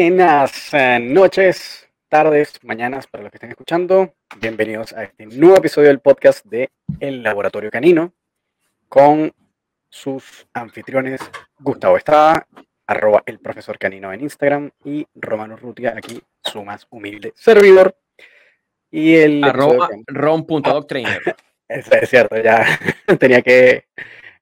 Buenas eh, noches, tardes, mañanas para los que estén escuchando. Bienvenidos a este nuevo episodio del podcast de El Laboratorio Canino con sus anfitriones Gustavo Estrada, arroba el profesor canino en Instagram y Romano Rutia, aquí su más humilde servidor. Y el arroba rom.doctrainer. Eso es cierto, ya tenía que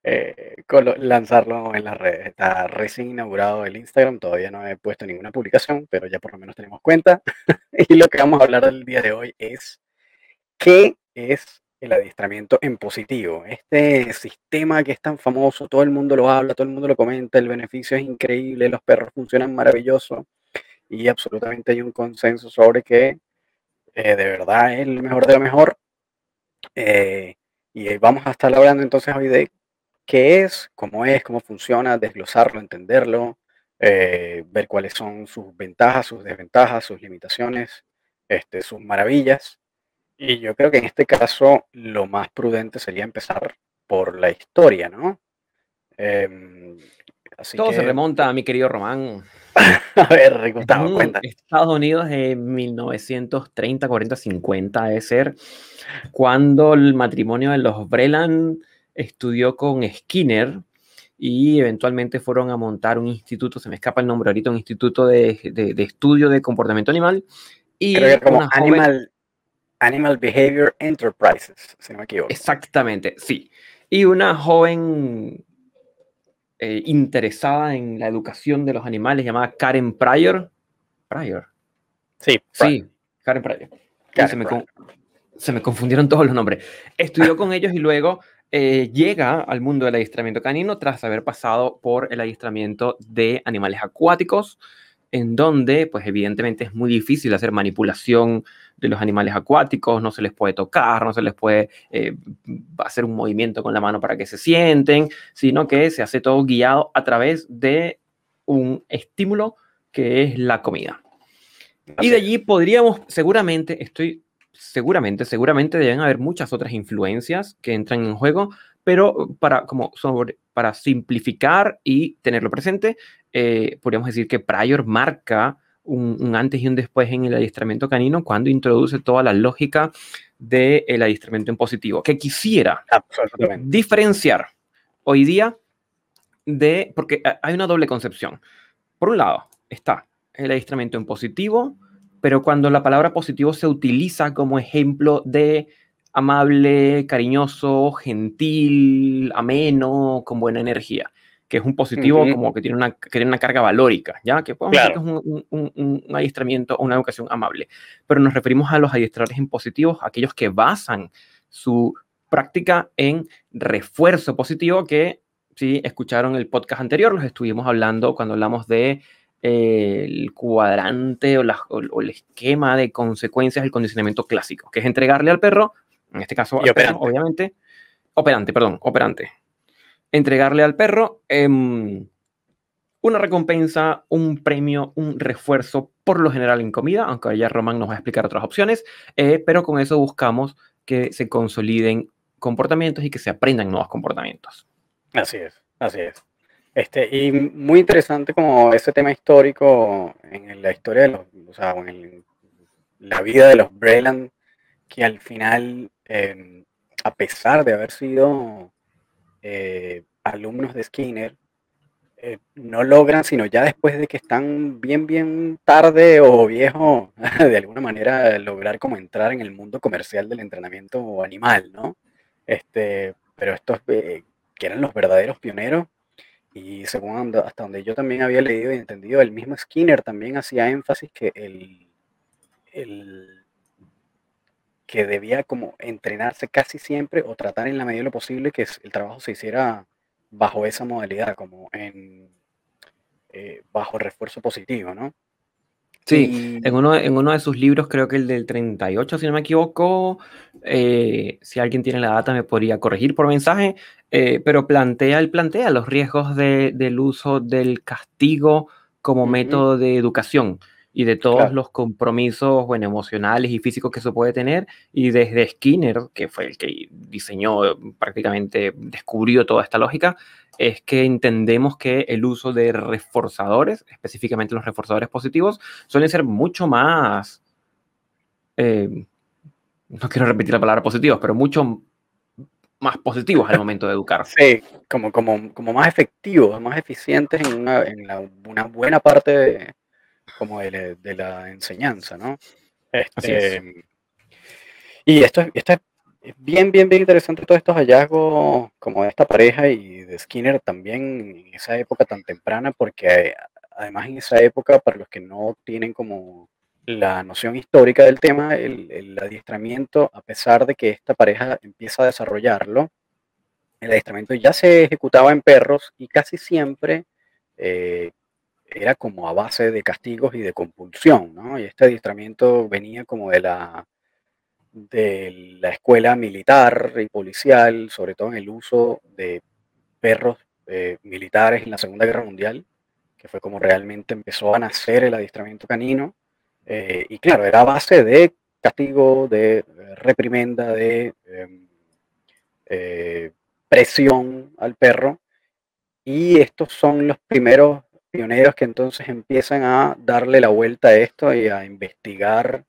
eh, lanzarlo en las redes. Está recién inaugurado el Instagram, todavía no he puesto ninguna publicación, pero ya por lo menos tenemos cuenta. y lo que vamos a hablar el día de hoy es qué es el adiestramiento en positivo. Este sistema que es tan famoso, todo el mundo lo habla, todo el mundo lo comenta, el beneficio es increíble, los perros funcionan maravilloso y absolutamente hay un consenso sobre que eh, de verdad es el mejor de lo mejor. Eh, y vamos a estar hablando entonces hoy de qué es, cómo es, cómo funciona, desglosarlo, entenderlo, eh, ver cuáles son sus ventajas, sus desventajas, sus limitaciones, este, sus maravillas. Y yo creo que en este caso lo más prudente sería empezar por la historia, ¿no? Em, Todo se remonta a mi querido Román. a ver, Gustavo, cuenta. Estados Unidos en 1930, 40, 50, debe ser, cuando el matrimonio de los Breland estudió con Skinner y eventualmente fueron a montar un instituto, se me escapa el nombre ahorita, un instituto de, de, estudio de comportamiento animal. Y Creo que como Animal, Animal Behavior Enterprises, si no me equivoco. Exactamente, sí. Y una joven eh, interesada en la educación de los animales llamada Karen Pryor. Pryor. Sí, sí, Karen Pryor. se, Me se me confundieron todos los nombres. Estudió con ellos y luego eh, llega al mundo del adiestramiento canino tras haber pasado por el adiestramiento de animales acuáticos, en donde, pues evidentemente es muy difícil hacer manipulación de los animales acuáticos, no se les puede tocar, no se les puede eh, hacer un movimiento con la mano para que se sienten, sino que se hace todo guiado a través de un estímulo que es la comida. Y de allí podríamos, seguramente, estoy seguramente, seguramente deben haber muchas otras influencias que entran en juego, pero para, como sobre, para simplificar y tenerlo presente, eh, podríamos decir que Pryor marca un, antes y un después en el adiestramiento canino cuando introduce toda la lógica del adiestramiento en positivo, que quisiera diferenciar hoy día de, porque hay una doble concepción. Por un lado está el adiestramiento en positivo, pero cuando la palabra positivo se utiliza como ejemplo de amable, cariñoso, gentil, ameno, con buena energía, que es un positivo como que tiene una, que tiene una carga valórica, ¿ya? Que podemos decir que es un, un, un, adiestramiento o una educación amable. Pero nos referimos a los adiestradores en positivos, aquellos que basan su práctica en refuerzo positivo, que si escucharon el podcast anterior, los estuvimos hablando cuando hablamos de el cuadrante o, el esquema de consecuencias del condicionamiento clásico, que es entregarle al perro, en este caso obviamente, operante, perdón, operante, entregarle al perro em, una recompensa, un premio, un refuerzo, por lo general en comida, aunque ya Román nos va a explicar otras opciones, eh, pero con eso buscamos que se consoliden comportamientos y que se aprendan nuevos comportamientos. Así es, así es. Este, y muy interesante como ese tema histórico en la historia de los, o sea, en la vida de los Breland, que al final, em, a pesar de haber sido eh, alumnos de Skinner, eh, no logran, sino ya después de que están bien, bien tarde o viejo, de alguna manera lograr como entrar en el mundo comercial del entrenamiento animal, ¿no? Este, pero estos eh, que eran los verdaderos pioneros, y según hasta donde yo también había leído y entendido, el mismo Skinner también hacía énfasis que el, que debía como entrenarse casi siempre o tratar en la medida de lo posible que el trabajo se hiciera bajo esa modalidad, como en eh, bajo refuerzo positivo, ¿no? Sí, en, uno, en uno de sus libros, creo que el del 38, si no me equivoco, eh, si alguien tiene la data me podría corregir por mensaje, eh, pero plantea, él plantea los riesgos del uso del castigo como método de educación y de todos los compromisos bueno, emocionales y físicos que se puede tener. Y desde Skinner, que fue el que diseñó, prácticamente descubrió toda esta lógica, es que entendemos que el uso de reforzadores, específicamente los reforzadores positivos, suelen ser mucho más, eh, no quiero repetir la palabra positivos, pero mucho más positivos al momento de educar. Sí, como, como, como más efectivos, más eficientes en una, en una buena parte de, como de, la enseñanza, ¿no? Este, y esto, esto es bien, bien, bien interesante, todos estos hallazgos como de esta pareja y de Skinner también en esa época tan temprana, porque además en esa época, para los que no tienen como la noción histórica del tema, el, adiestramiento, a pesar de que esta pareja empieza a desarrollarlo, el adiestramiento ya se ejecutaba en perros y casi siempre eh, era como a base de castigos y de compulsión, ¿no? Y este adiestramiento venía como de la, de la escuela militar y policial, sobre todo en el uso de perros eh, militares en la Segunda Guerra Mundial, que fue como realmente empezó a nacer el adiestramiento canino. Eh, y claro, era a base de castigo, de reprimenda, de em, eh, presión al perro. Y estos son los primeros pioneros que entonces empiezan a darle la vuelta a esto y a investigar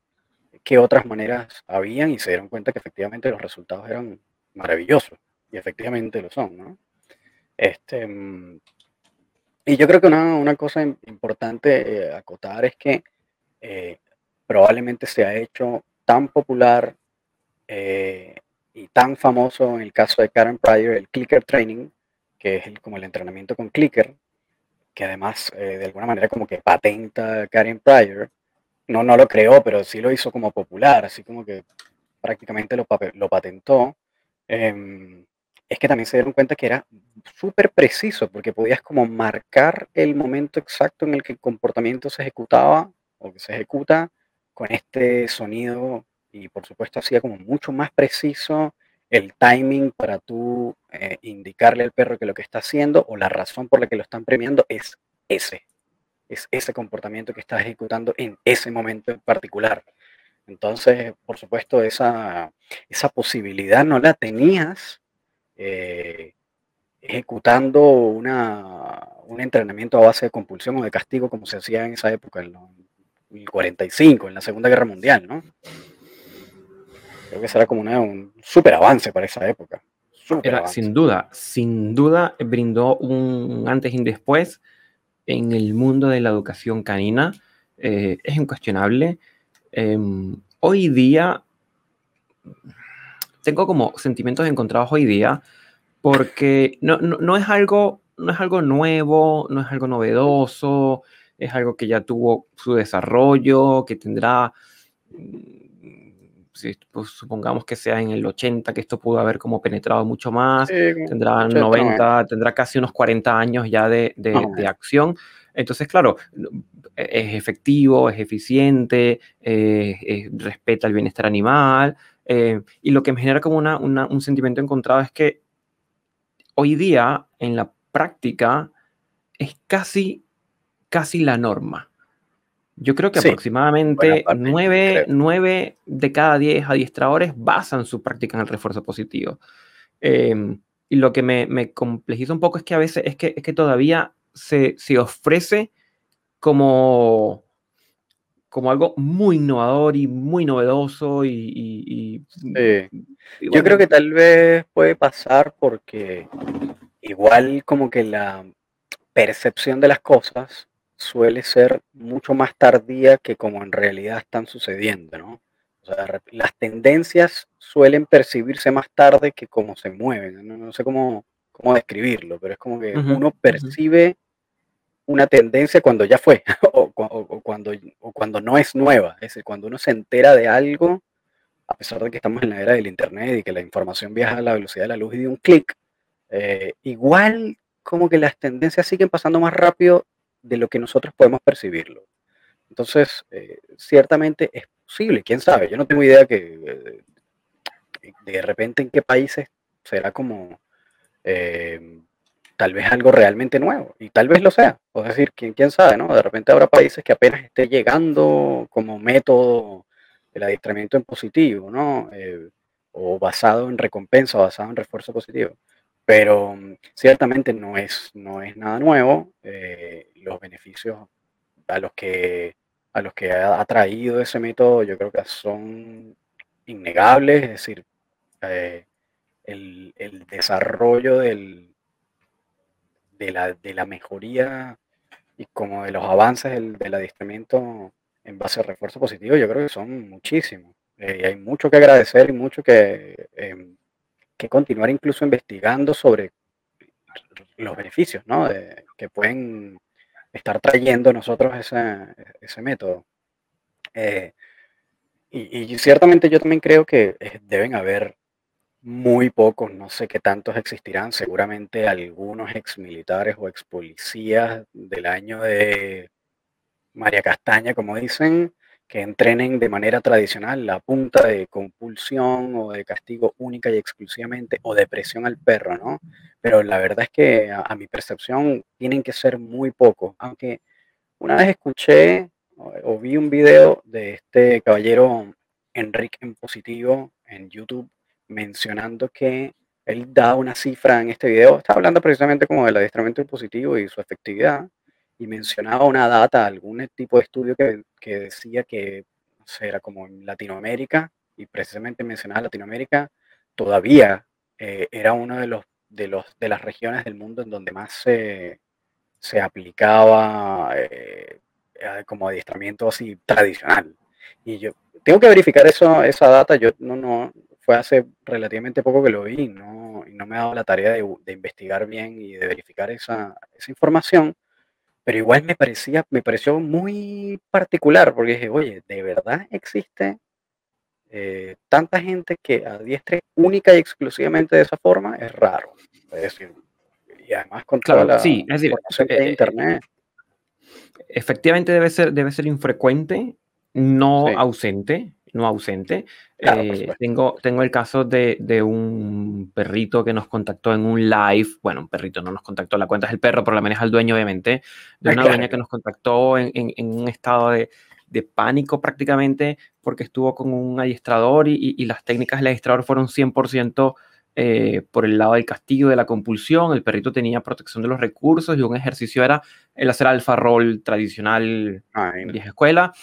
qué otras maneras habían y se dieron cuenta que efectivamente los resultados eran maravillosos y efectivamente lo son, ¿no? Este, mm, y yo creo que una, cosa importante eh, acotar es que eh, probablemente se ha hecho tan popular eh, y tan famoso en el caso de Karen Pryor, el clicker training, que es como el entrenamiento con clicker, que además eh, de alguna manera como que patenta Karen Pryor. No, no lo creó, pero sí lo hizo como popular, así como que prácticamente lo, lo patentó. Em, es que también se dieron cuenta que era súper preciso, porque podías como marcar el momento exacto en el que el comportamiento se ejecutaba o que se ejecuta con este sonido y por supuesto hacía como mucho más preciso el timing para tú eh, indicarle al perro que lo que está haciendo o la razón por la que lo están premiando es ese, es ese comportamiento que está ejecutando en ese momento en particular. Entonces, por supuesto, esa, esa posibilidad no la tenías eh, ejecutando una, un entrenamiento a base de compulsión o de castigo como se hacía en esa época, en el 45, en la Segunda Guerra Mundial, ¿no? Creo que será como un súper avance para esa época. sin duda, sin duda brindó un antes y un después en el mundo de la educación canina. Eh, es incuestionable. Em, hoy día, tengo como sentimientos encontrados hoy día, porque no, no, es algo, no es algo nuevo, no es algo novedoso, es algo que ya tuvo su desarrollo, que tendrá si, pues, supongamos que sea en el 80, que esto pudo haber como penetrado mucho más, tendrá 90, tendrá casi unos 40 años ya de, de, acción. Entonces, claro, es efectivo, es eficiente, eh, respeta el bienestar animal. Eh, y lo que me genera como una, un sentimiento encontrado es que hoy día, en la práctica, es casi, casi la norma. Yo creo que aproximadamente 9, de cada 10 adiestradores basan su práctica en el refuerzo positivo. Em, y lo que me, me, complejiza un poco es que a veces es que, es que todavía se, se ofrece como, como algo muy innovador y muy novedoso y... Yo creo que tal vez puede pasar porque igual como que la percepción de las cosas suele ser mucho más tardía que como en realidad están sucediendo, ¿no? O sea, las tendencias suelen percibirse más tarde que como se mueven. No, sé cómo, cómo, describirlo, pero es como que uno percibe una tendencia cuando ya fue o, cuando, o cuando no es nueva. Es decir, cuando uno se entera de algo, a pesar de que estamos en la era del Internet y que la información viaja a la velocidad de la luz y de un clic, eh, igual como que las tendencias siguen pasando más rápido de lo que nosotros podemos percibirlo. Entonces, eh, ciertamente es posible, quién sabe, yo no tengo idea que eh, de repente en qué países será como, eh, tal vez algo realmente nuevo, y tal vez lo sea. Es decir, ¿quién, quién sabe, ¿no? De repente habrá países que apenas esté llegando como método el adiestramiento en positivo, ¿no? O basado en recompensa, basado en refuerzo positivo. Pero mm, ciertamente no es, no es nada nuevo. Eh, los beneficios a los que, a los que ha, traído ese método yo creo que son innegables, es decir, eh, el, el, desarrollo del, de, la, de la mejoría y como de los avances del, del adiestramiento en base a refuerzo positivo, yo creo que son muchísimos. Eh, y hay mucho que agradecer y mucho que, em, que continuar incluso investigando sobre los beneficios ¿no? que pueden estar trayendo nosotros ese, ese método. Eh, y, y, ciertamente yo también creo que eh, deben haber muy pocos, no sé qué tantos existirán, seguramente algunos ex militares o ex policías del año de María Castaña, como dicen, que entrenen de manera tradicional la punta de compulsión o de castigo única y exclusivamente o de presión al perro, ¿no? Pero la verdad es que a, mi percepción tienen que ser muy pocos, aunque una vez escuché o, vi un video de este caballero Enrique en positivo en YouTube mencionando que él da una cifra en este video, está hablando precisamente como del adiestramiento en positivo y su efectividad, y mencionaba una data, algún tipo de estudio que, que decía que era como en Latinoamérica, y precisamente mencionaba Latinoamérica, todavía eh, era uno de los, de los de las regiones del mundo en donde más se, se aplicaba eh, como adiestramiento así tradicional. Y yo tengo que verificar eso, esa data, yo no, no, fue hace relativamente poco que lo vi no, y no me ha dado la tarea de, de investigar bien y de verificar esa, esa información pero igual me parecía, me pareció muy particular, porque dije, oye, ¿de verdad existe eh, tanta gente que adiestre única y exclusivamente de esa forma? Es raro. Es decir, y además con toda la sí, es decir, de eh, internet. Efectivamente debe ser, debe ser infrecuente, no ausente, no ausente. Eh, tengo, tengo el caso de, de, un perrito que nos contactó en un live. Bueno, un perrito no nos contactó, la cuenta es el perro, pero la maneja el dueño, obviamente. De ah, una dueña que nos contactó en, en, en un estado de, de, pánico prácticamente porque estuvo con un adiestrador y, y, las técnicas del adiestrador fueron 100% eh, por el lado del castigo, de la compulsión. El perrito tenía protección de los recursos y un ejercicio era el hacer alfa roll tradicional en vieja escuela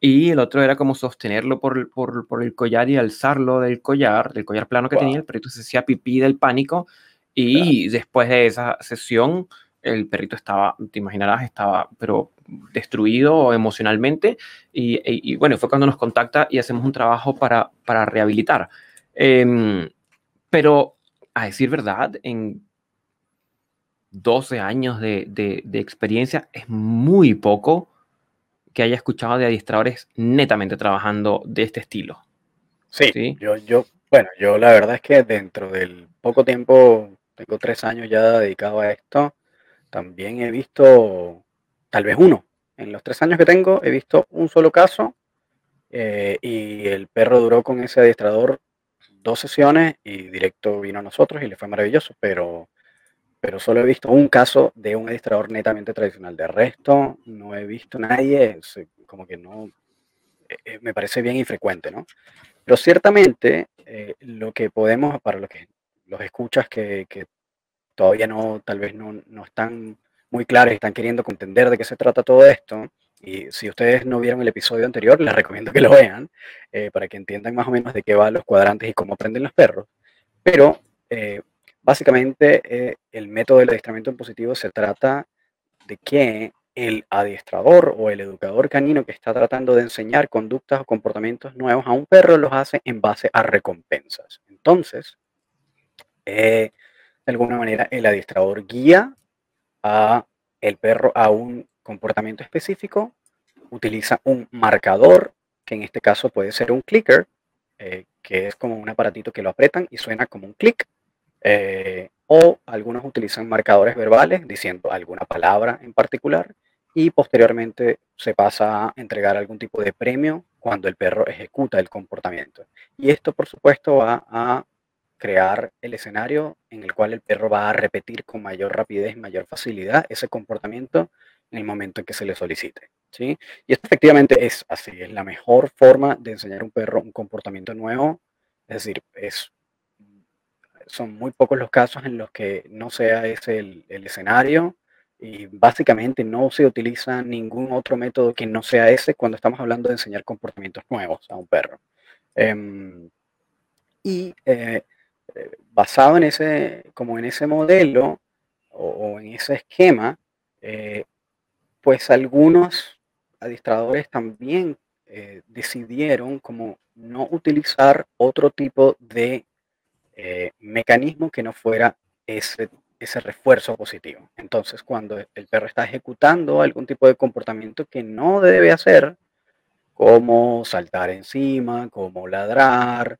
y el otro era como sostenerlo por, por, por, el collar y alzarlo del collar, del collar plano que tenía, el perrito se hacía pipí del pánico y después de esa sesión el perrito estaba, te imaginarás, estaba pero destruido emocionalmente y, y, bueno, fue cuando nos contacta y hacemos un trabajo para, para rehabilitar. Em, pero a decir verdad, en 12 años de, de, de experiencia es muy poco que haya escuchado de adiestradores netamente trabajando de este estilo. Sí, Yo, yo, bueno, yo la verdad es que dentro del poco tiempo, tengo tres años ya dedicado a esto, también he visto tal vez uno. En los tres años que tengo he visto un solo caso eh, y el perro duró con ese adiestrador dos sesiones y directo vino a nosotros y le fue maravilloso, pero pero solo he visto un caso de un adiestrador netamente tradicional. De resto, no he visto nadie, como que no, eh, eh, me parece bien infrecuente, ¿no? Pero ciertamente, eh, lo que podemos, para los que los escuchas que, que todavía no, tal vez no, no, están muy claros están queriendo entender de qué se trata todo esto, y si ustedes no vieron el episodio anterior, les recomiendo que lo vean, para que entiendan más o menos de qué van los cuadrantes y cómo aprenden los perros. Pero Básicamente, eh, el método del adiestramiento en positivo se trata de que el adiestrador o el educador canino que está tratando de enseñar conductas o comportamientos nuevos a un perro los hace en base a recompensas. Entonces, eh, de alguna manera, el adiestrador guía a el perro a un comportamiento específico, utiliza un marcador, que en este caso puede ser un clicker, eh, que es como un aparatito que lo apretan y suena como un clic, eh, o algunos utilizan marcadores verbales diciendo alguna palabra en particular y posteriormente se pasa a entregar algún tipo de premio cuando el perro ejecuta el comportamiento. Y esto, por supuesto, va a crear el escenario en el cual el perro va a repetir con mayor rapidez y mayor facilidad ese comportamiento en el momento en que se le solicite. ¿sí? Y esto efectivamente es así, es la mejor forma de enseñar a un perro un comportamiento nuevo. Es decir, es, son muy pocos los casos en los que no sea ese el, escenario y básicamente no se utiliza ningún otro método que no sea ese cuando estamos hablando de enseñar comportamientos nuevos a un perro. Em, y eh, eh, basado en ese, como en ese modelo o, en ese esquema, eh, pues algunos adiestradores también decidieron como no utilizar otro tipo de mecanismo que no fuera ese, ese refuerzo positivo. Entonces, cuando el perro está ejecutando algún tipo de comportamiento que no debe hacer, como saltar encima, como ladrar,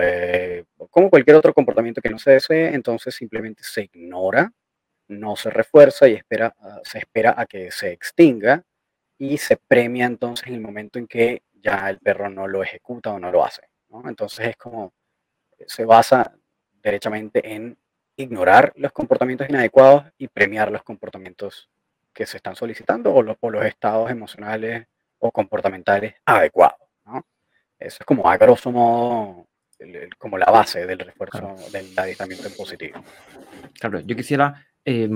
eh, como cualquier otro comportamiento que no se desee, entonces simplemente se ignora, no se refuerza y espera, ah, se espera a que se extinga y se premia entonces en el momento en que ya el perro no lo ejecuta o no lo hace. Entonces es como, se basa derechamente en ignorar los comportamientos inadecuados y premiar los comportamientos que se están solicitando o, o los estados emocionales o comportamentales adecuados. Eso es como a grosso modo como la base del refuerzo del adiestramiento en positivo. Claro, yo quisiera eh,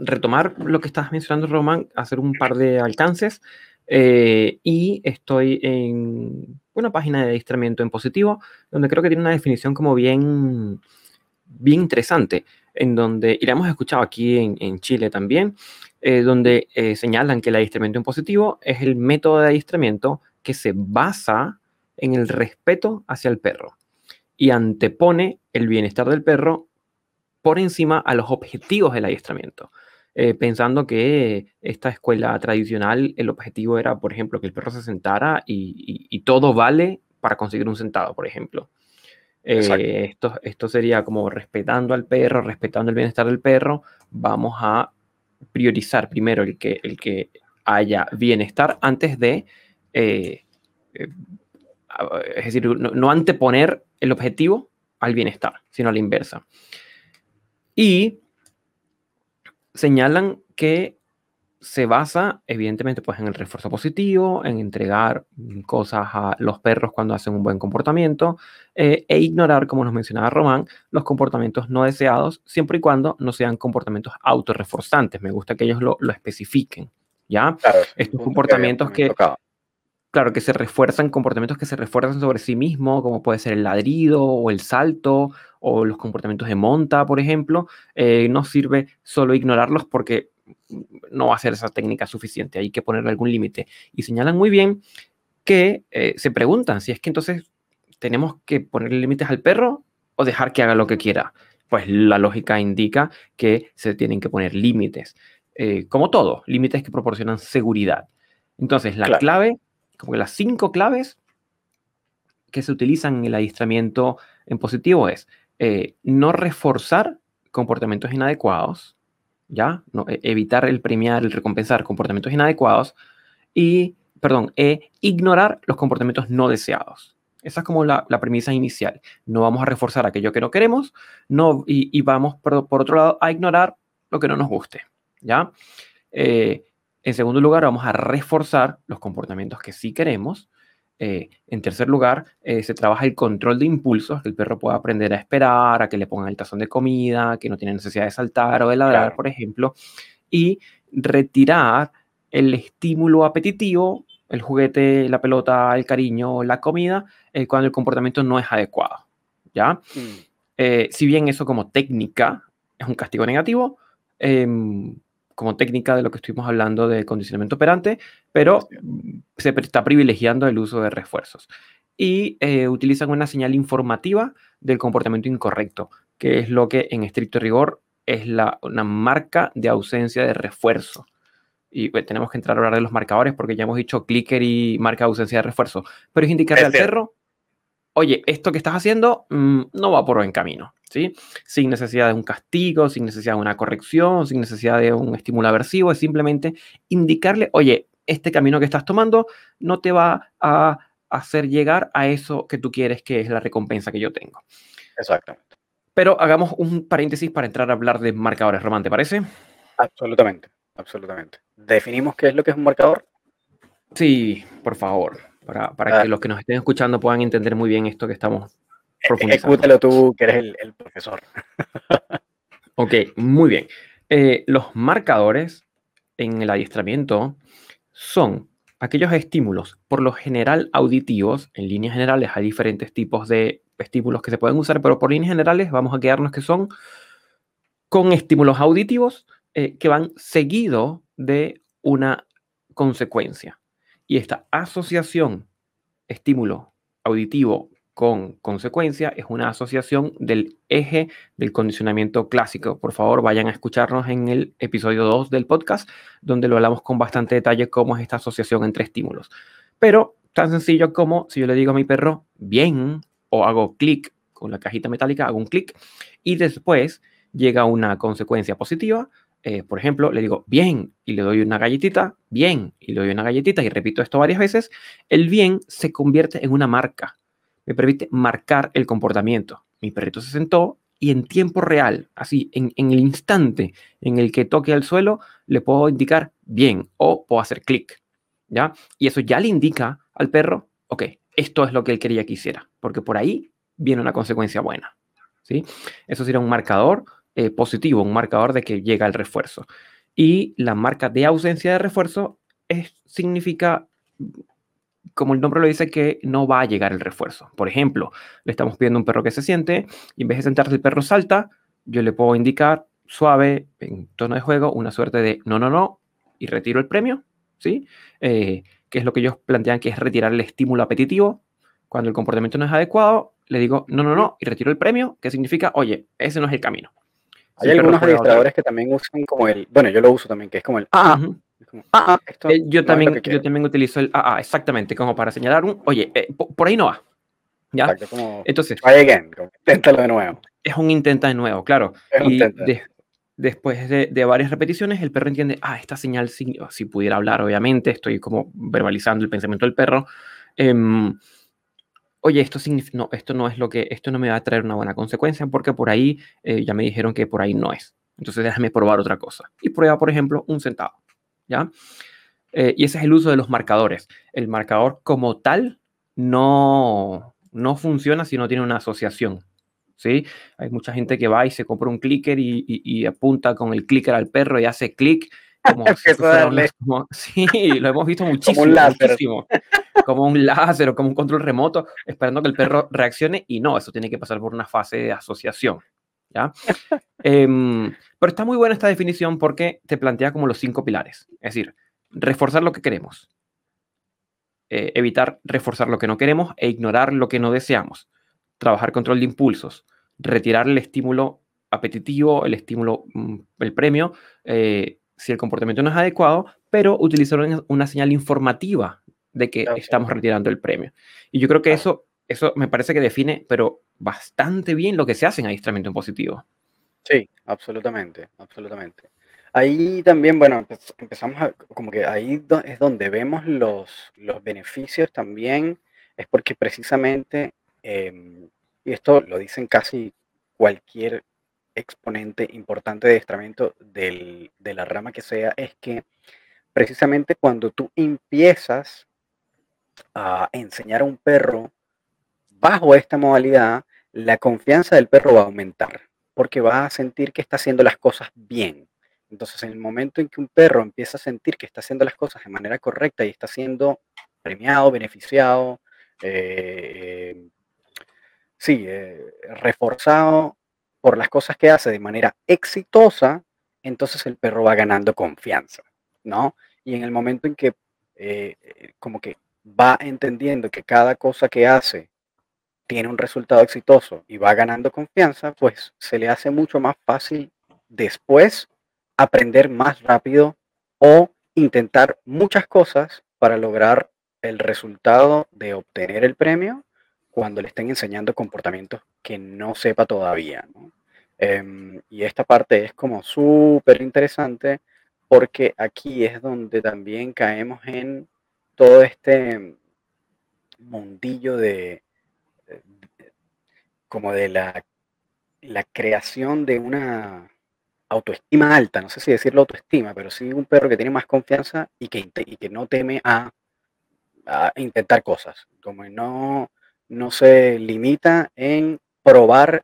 retomar lo que estabas mencionando, Román, hacer un par de alcances. Eh, y estoy en una página de adiestramiento en positivo, donde creo que tiene una definición como bien, bien interesante, en donde, y la hemos escuchado aquí en, en Chile también, eh, donde señalan que el adiestramiento en positivo es el método de adiestramiento que se basa en el respeto hacia el perro y antepone el bienestar del perro por encima a los objetivos del adiestramiento. Eh, pensando que esta escuela tradicional, el objetivo era, por ejemplo, que el perro se sentara y, todo vale para conseguir un sentado, por ejemplo. Eh, esto, esto sería como respetando al perro, respetando el bienestar del perro, vamos a priorizar primero el que, el que haya bienestar antes de eh, es decir, no, anteponer el objetivo al bienestar, sino a la inversa. Y señalan que se basa, evidentemente, pues en el refuerzo positivo, en entregar cosas a los perros cuando hacen un buen comportamiento eh, e ignorar, como nos mencionaba Román, los comportamientos no deseados, siempre y cuando no sean comportamientos autorreforzantes. Me gusta que ellos lo, especifiquen, ¿ya? Estos comportamientos que, claro, que se refuerzan, comportamientos que se refuerzan sobre sí mismo, como puede ser el ladrido o el salto o los comportamientos de monta, por ejemplo, eh, no sirve solo ignorarlos porque no va a ser esa técnica suficiente, hay que ponerle algún límite. Y señalan muy bien que eh, se preguntan si es que entonces tenemos que ponerle límites al perro o dejar que haga lo que quiera. Pues la lógica indica que se tienen que poner límites. Eh, como todo, límites que proporcionan seguridad. Entonces, la clave como que las cinco claves que se utilizan en el adiestramiento en positivo es eh, no reforzar comportamientos inadecuados, ¿ya? No, e, evitar el premiar, el recompensar comportamientos inadecuados y, perdón, e ignorar los comportamientos no deseados. Esa es como la, premisa inicial. No vamos a reforzar aquello que no queremos no, y, vamos, por, por, otro lado, a ignorar lo que no nos guste, ¿ya? Eh, en segundo lugar, vamos a reforzar los comportamientos que sí queremos. Eh, en tercer lugar, eh, se trabaja el control de impulsos, que el perro pueda aprender a esperar, a que le pongan el tazón de comida, que no tiene necesidad de saltar o de ladrar, por ejemplo. Y retirar el estímulo apetitivo, el juguete, la pelota, el cariño, la comida, eh, cuando el comportamiento no es adecuado. ¿Ya? Mm. si bien eso como técnica es un castigo negativo, em, como técnica de lo que estuvimos hablando de condicionamiento operante, pero se está privilegiando el uso de refuerzos. Y eh, utilizan una señal informativa del comportamiento incorrecto, que es lo que en estricto rigor es la, una marca de ausencia de refuerzo. Y pues, tenemos que entrar a hablar de los marcadores porque ya hemos dicho clicker y marca de ausencia de refuerzo. Pero es indicarle al perro, oye, esto que estás haciendo mm, no va por buen camino. Sin necesidad de un castigo, sin necesidad de una corrección, sin necesidad de un estímulo aversivo, es simplemente indicarle, oye, este camino que estás tomando no te va a hacer llegar a eso que tú quieres, que es la recompensa que yo tengo. Exactamente. Pero hagamos un paréntesis para entrar a hablar de marcadores, Román, ¿te parece? Absolutamente, absolutamente. ¿Definimos qué es lo que es un marcador? Sí, por favor, para, para que ah. los que nos estén escuchando puedan entender muy bien esto que estamos e-, profundizando. Ejecútalo tú, que eres el, profesor. ok, muy bien. Eh, los marcadores en el adiestramiento son aquellos estímulos, por lo general auditivos, en líneas generales hay diferentes tipos de estímulos que se pueden usar, pero por líneas generales vamos a quedarnos que son con estímulos auditivos eh, que van seguido de una consecuencia. Y esta asociación estímulo auditivo con consecuencia es una asociación del eje del condicionamiento clásico. Por favor, vayan a escucharnos en el episodio 2 del podcast, donde lo hablamos con bastante detalle cómo es esta asociación entre estímulos. Pero tan sencillo como si yo le digo a mi perro, bien, o hago clic con la cajita metálica, hago un clic y después llega una consecuencia positiva. Eh, por ejemplo, le digo bien y le doy una galletita, bien y le doy una galletita y repito esto varias veces, el bien se convierte en una marca me permite marcar el comportamiento. Mi perrito se sentó y en tiempo real, así, en, el instante en el que toque al suelo, le puedo indicar bien o puedo hacer clic, ¿ya? Y eso ya le indica al perro, ok, esto es lo que él quería que hiciera, porque por ahí viene una consecuencia buena, ¿sí? Eso sería un marcador eh, positivo, un marcador de que llega el refuerzo. Y la marca de ausencia de refuerzo es, significa como el nombre lo dice, que no va a llegar el refuerzo. Por ejemplo, le estamos pidiendo a un perro que se siente y en vez de sentarse el perro salta, yo le puedo indicar suave, en tono de juego, una suerte de no, no, no, y retiro el premio, ¿sí? Eh, que es lo que ellos plantean que es retirar el estímulo apetitivo. Cuando el comportamiento no es adecuado, le digo no, no, no, y retiro el premio, que significa, oye, ese no es el camino. Hay algunos administradores que también usan como el, bueno, yo lo uso también, que es como el, ah, Ah, ah eh, yo, también, yo también utilizo el ah, ah, exactamente, como para señalar un, oye, eh, por, ahí no va. ¿Ya? Entonces, inténtalo de nuevo. Es un intenta de nuevo, claro. y después de, varias repeticiones, el perro entiende, ah, esta señal, si, si pudiera hablar, obviamente, estoy como verbalizando el pensamiento del perro. Em, oye, esto, no, esto no es lo que, esto no me va a traer una buena consecuencia porque por ahí eh, ya me dijeron que por ahí no es. Entonces déjame probar otra cosa. Y prueba, por ejemplo, un centavo. ¿ya? Eh, y ese es el uso de los marcadores. El marcador como tal no, no funciona si no tiene una asociación. ¿sí? Hay mucha gente que va y se compra un clicker y, apunta con el clicker al perro y hace clic. Como, sí, lo hemos visto muchísimo. Como un láser. Como un láser o como un control remoto, esperando que el perro reaccione y no, eso tiene que pasar por una fase de asociación. ¿ya? Em, pero está muy buena esta definición porque te plantea como los cinco pilares. Es decir, reforzar lo que queremos, eh, evitar reforzar lo que no queremos e ignorar lo que no deseamos, trabajar control de impulsos, retirar el estímulo apetitivo, el estímulo, mm, el premio, eh, si el comportamiento no es adecuado, pero utilizar una, señal informativa de que estamos retirando el premio. Y yo creo que eso, eso me parece que define, pero bastante bien lo que se hace en adiestramiento en positivo. Sí, absolutamente, absolutamente. Ahí también, bueno, empezamos a, como que ahí es donde vemos los, los beneficios también, es porque precisamente, em, y esto lo dicen casi cualquier exponente importante de adiestramiento de la rama que sea, es que precisamente cuando tú empiezas a enseñar a un perro bajo esta modalidad, la confianza del perro va a aumentar porque va a sentir que está haciendo las cosas bien. Entonces, en el momento en que un perro empieza a sentir que está haciendo las cosas de manera correcta y está siendo premiado, beneficiado, eh, sí, eh, reforzado por las cosas que hace de manera exitosa, entonces el perro va ganando confianza, ¿no? Y en el momento en que eh, como que va entendiendo que cada cosa que hace tiene un resultado exitoso y va ganando confianza, pues se le hace mucho más fácil después aprender más rápido o intentar muchas cosas para lograr el resultado de obtener el premio cuando le estén enseñando comportamientos que no sepa todavía. Em, y esta parte es como súper interesante porque aquí es donde también caemos en todo este mundillo de como de la, la creación de una autoestima alta, no sé si decirlo autoestima, pero sí un perro que tiene más confianza y que, que no teme a, a, intentar cosas, como no, no se limita en probar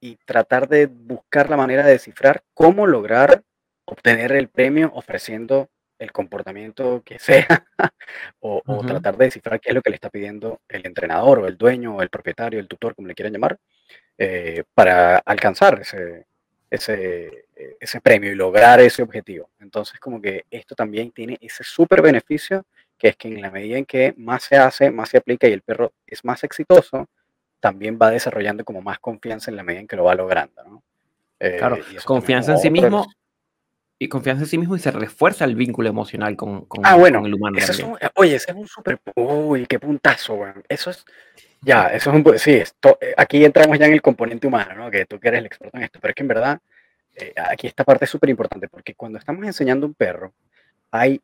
y tratar de buscar la manera de descifrar cómo lograr obtener el premio ofreciendo el comportamiento que sea o, tratar de descifrar qué es lo que le está pidiendo el entrenador o el dueño o el propietario, el tutor, como le quieran llamar, eh, para alcanzar ese, ese, ese premio y lograr ese objetivo. Entonces, como que esto también tiene ese súper beneficio, que es que en la medida en que más se hace, más se aplica y el perro es más exitoso, también va desarrollando como más confianza en la medida en que lo va logrando. ¿no? claro, eh, confianza en sí mismo y confianza en sí mismo y se refuerza el vínculo emocional con, con, ah, bueno, el humano. oye, ese es un súper. Uy, qué puntazo, Eso es. Ya, eso es un. Sí, esto, eh, aquí entramos ya en el componente humano, ¿no? Que tú que eres el experto en esto, pero es que en verdad, eh, aquí esta parte es súper importante, porque cuando estamos enseñando a un perro, hay.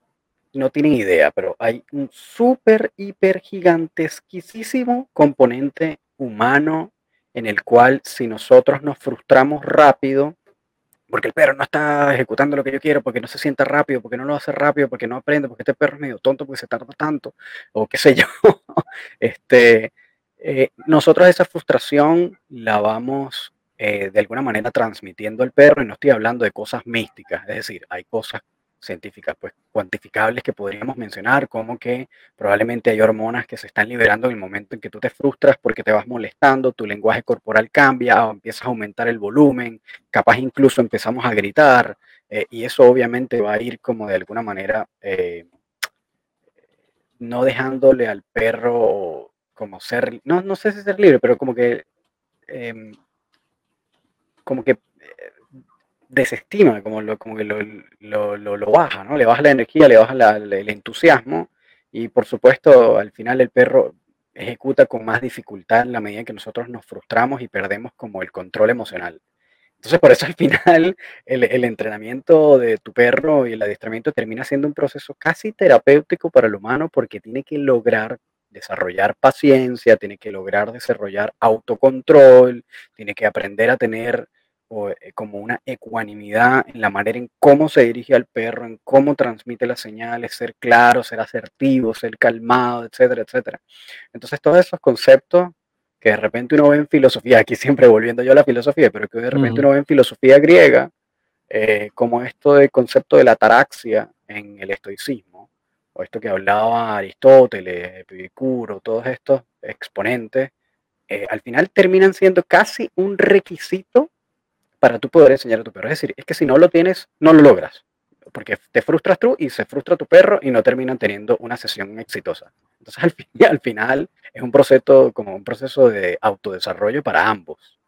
No tienen idea, pero hay un súper, hiper gigantesquísimo componente humano en el cual si nosotros nos frustramos rápido, porque el perro no está ejecutando lo que yo quiero, porque no se sienta rápido, porque no lo hace rápido, porque no aprende, porque este perro es medio tonto, porque se tarda tanto, o qué sé yo. este, eh, nosotros esa frustración la vamos eh, de alguna manera transmitiendo al perro, y no estoy hablando de cosas místicas, es decir, hay cosas científicas pues cuantificables que podríamos mencionar, como que probablemente hay hormonas que se están liberando en el momento en que tú te frustras porque te vas molestando, tu lenguaje corporal cambia o empiezas a aumentar el volumen, capaz incluso empezamos a gritar eh, y eso obviamente va a ir como de alguna manera eh, no dejándole al perro como ser, no, no sé si ser libre, pero como que em, como que desestima, como, lo, como que lo, lo, baja, ¿no? Le baja la energía, le baja el entusiasmo y por supuesto al final el perro ejecuta con más dificultad en la medida que nosotros nos frustramos y perdemos como el control emocional. Entonces por eso al final el, el entrenamiento de tu perro y el adiestramiento termina siendo un proceso casi terapéutico para el humano porque tiene que lograr desarrollar paciencia, tiene que lograr desarrollar autocontrol, tiene que aprender a tener eh, como una ecuanimidad en la manera en cómo se dirige al perro, en cómo transmite las señales, ser claro, ser asertivo, ser calmado, etcétera, etcétera. Entonces, todos esos conceptos que de repente uno ve en filosofía, aquí siempre volviendo yo a la filosofía, pero que de repente uno ve en filosofía griega, eh, como esto del concepto de la ataraxia en el estoicismo, o esto que hablaba Aristóteles, Epicuro, todos estos exponentes, eh, al final terminan siendo casi un requisito para tú poder enseñar a tu perro. Es decir, es que si no lo tienes, no lo logras. Porque te frustras tú y se frustra tu perro y no terminan teniendo una sesión exitosa. Entonces, al, fin, al final, es un proceso, como un proceso de autodesarrollo para ambos.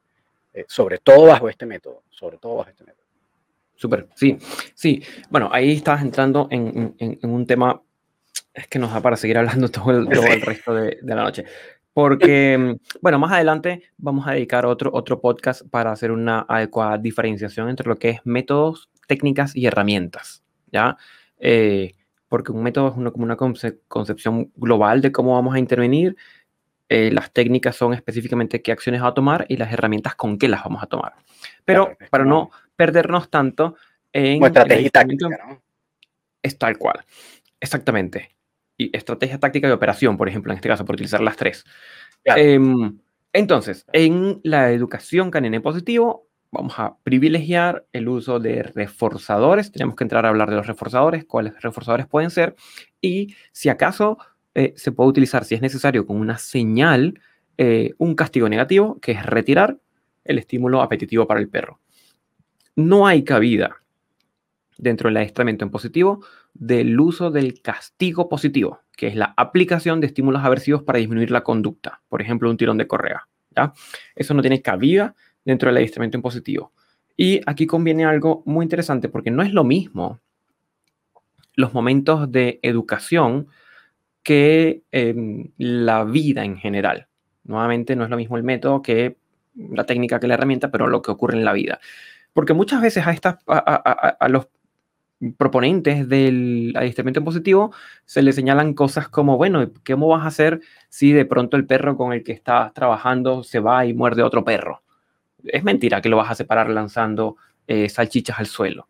Eh, sobre todo bajo este método. Sobre todo bajo este método. Súper, sí, sí. Bueno, ahí estás entrando en, un tema es que nos da para seguir hablando todo el, todo el resto de, de, la noche. Porque, mm, bueno, más adelante vamos a dedicar otro, otro podcast para hacer una adecuada diferenciación entre lo que es métodos, técnicas y herramientas, ¿ya? Eh, porque un método es una, como una concepción global de cómo vamos a intervenir, eh, las técnicas son específicamente qué acciones va a tomar y las herramientas con qué las vamos a tomar. Pero para no perdernos tanto en... estrategia táctica, ¿no? Es tal cual, exactamente estrategia táctica de operación, por ejemplo, en este caso, por utilizar las tres. Em, entonces, en la educación canina en positivo, vamos a privilegiar el uso de reforzadores. Tenemos que entrar a hablar de los reforzadores, cuáles reforzadores pueden ser, y si acaso eh, se puede utilizar, si es necesario, con una señal, eh, un castigo negativo, que es retirar el estímulo apetitivo para el perro. No hay cabida dentro del adiestramiento en positivo del uso del castigo positivo, que es la aplicación de estímulos aversivos para disminuir la conducta, por ejemplo, un tirón de correa. ¿ya? Eso no tiene cabida dentro del adiestramiento en positivo. Y aquí conviene algo muy interesante porque no es lo mismo los momentos de educación que la vida en general. Nuevamente, no es lo mismo el método que la técnica que la herramienta, pero lo que ocurre en la vida. Porque muchas veces a, estas, a los proponentes del adiestramiento positivo se le señalan cosas como, bueno, ¿cómo vas a hacer si de pronto el perro con el que estás trabajando se va y muerde a otro perro? Es mentira que lo vas a separar lanzando eh, salchichas al suelo.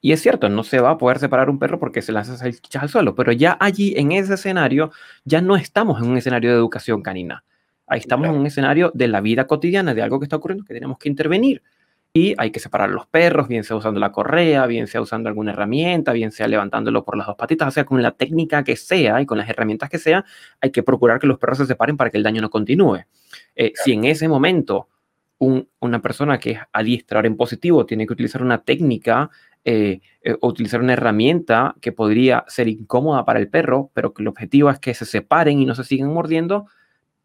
Y es cierto, no se va a poder separar un perro porque se lanza salchichas al suelo, pero ya allí, en ese escenario, ya no estamos en un escenario de educación canina. Ahí estamos en un escenario de la vida cotidiana, de algo que está ocurriendo, que tenemos que intervenir. Y hay que separar los perros, bien sea usando la correa, bien sea usando alguna herramienta, bien sea levantándolo por las dos patitas, o sea, con la técnica que sea y con las herramientas que sea, hay que procurar que los perros se separen para que el daño no continúe. Eh, si en ese momento una persona que es adiestrador en positivo tiene que utilizar una técnica eh, eh, o utilizar una herramienta que podría ser incómoda para el perro, pero que el objetivo es que se separen y no se sigan mordiendo,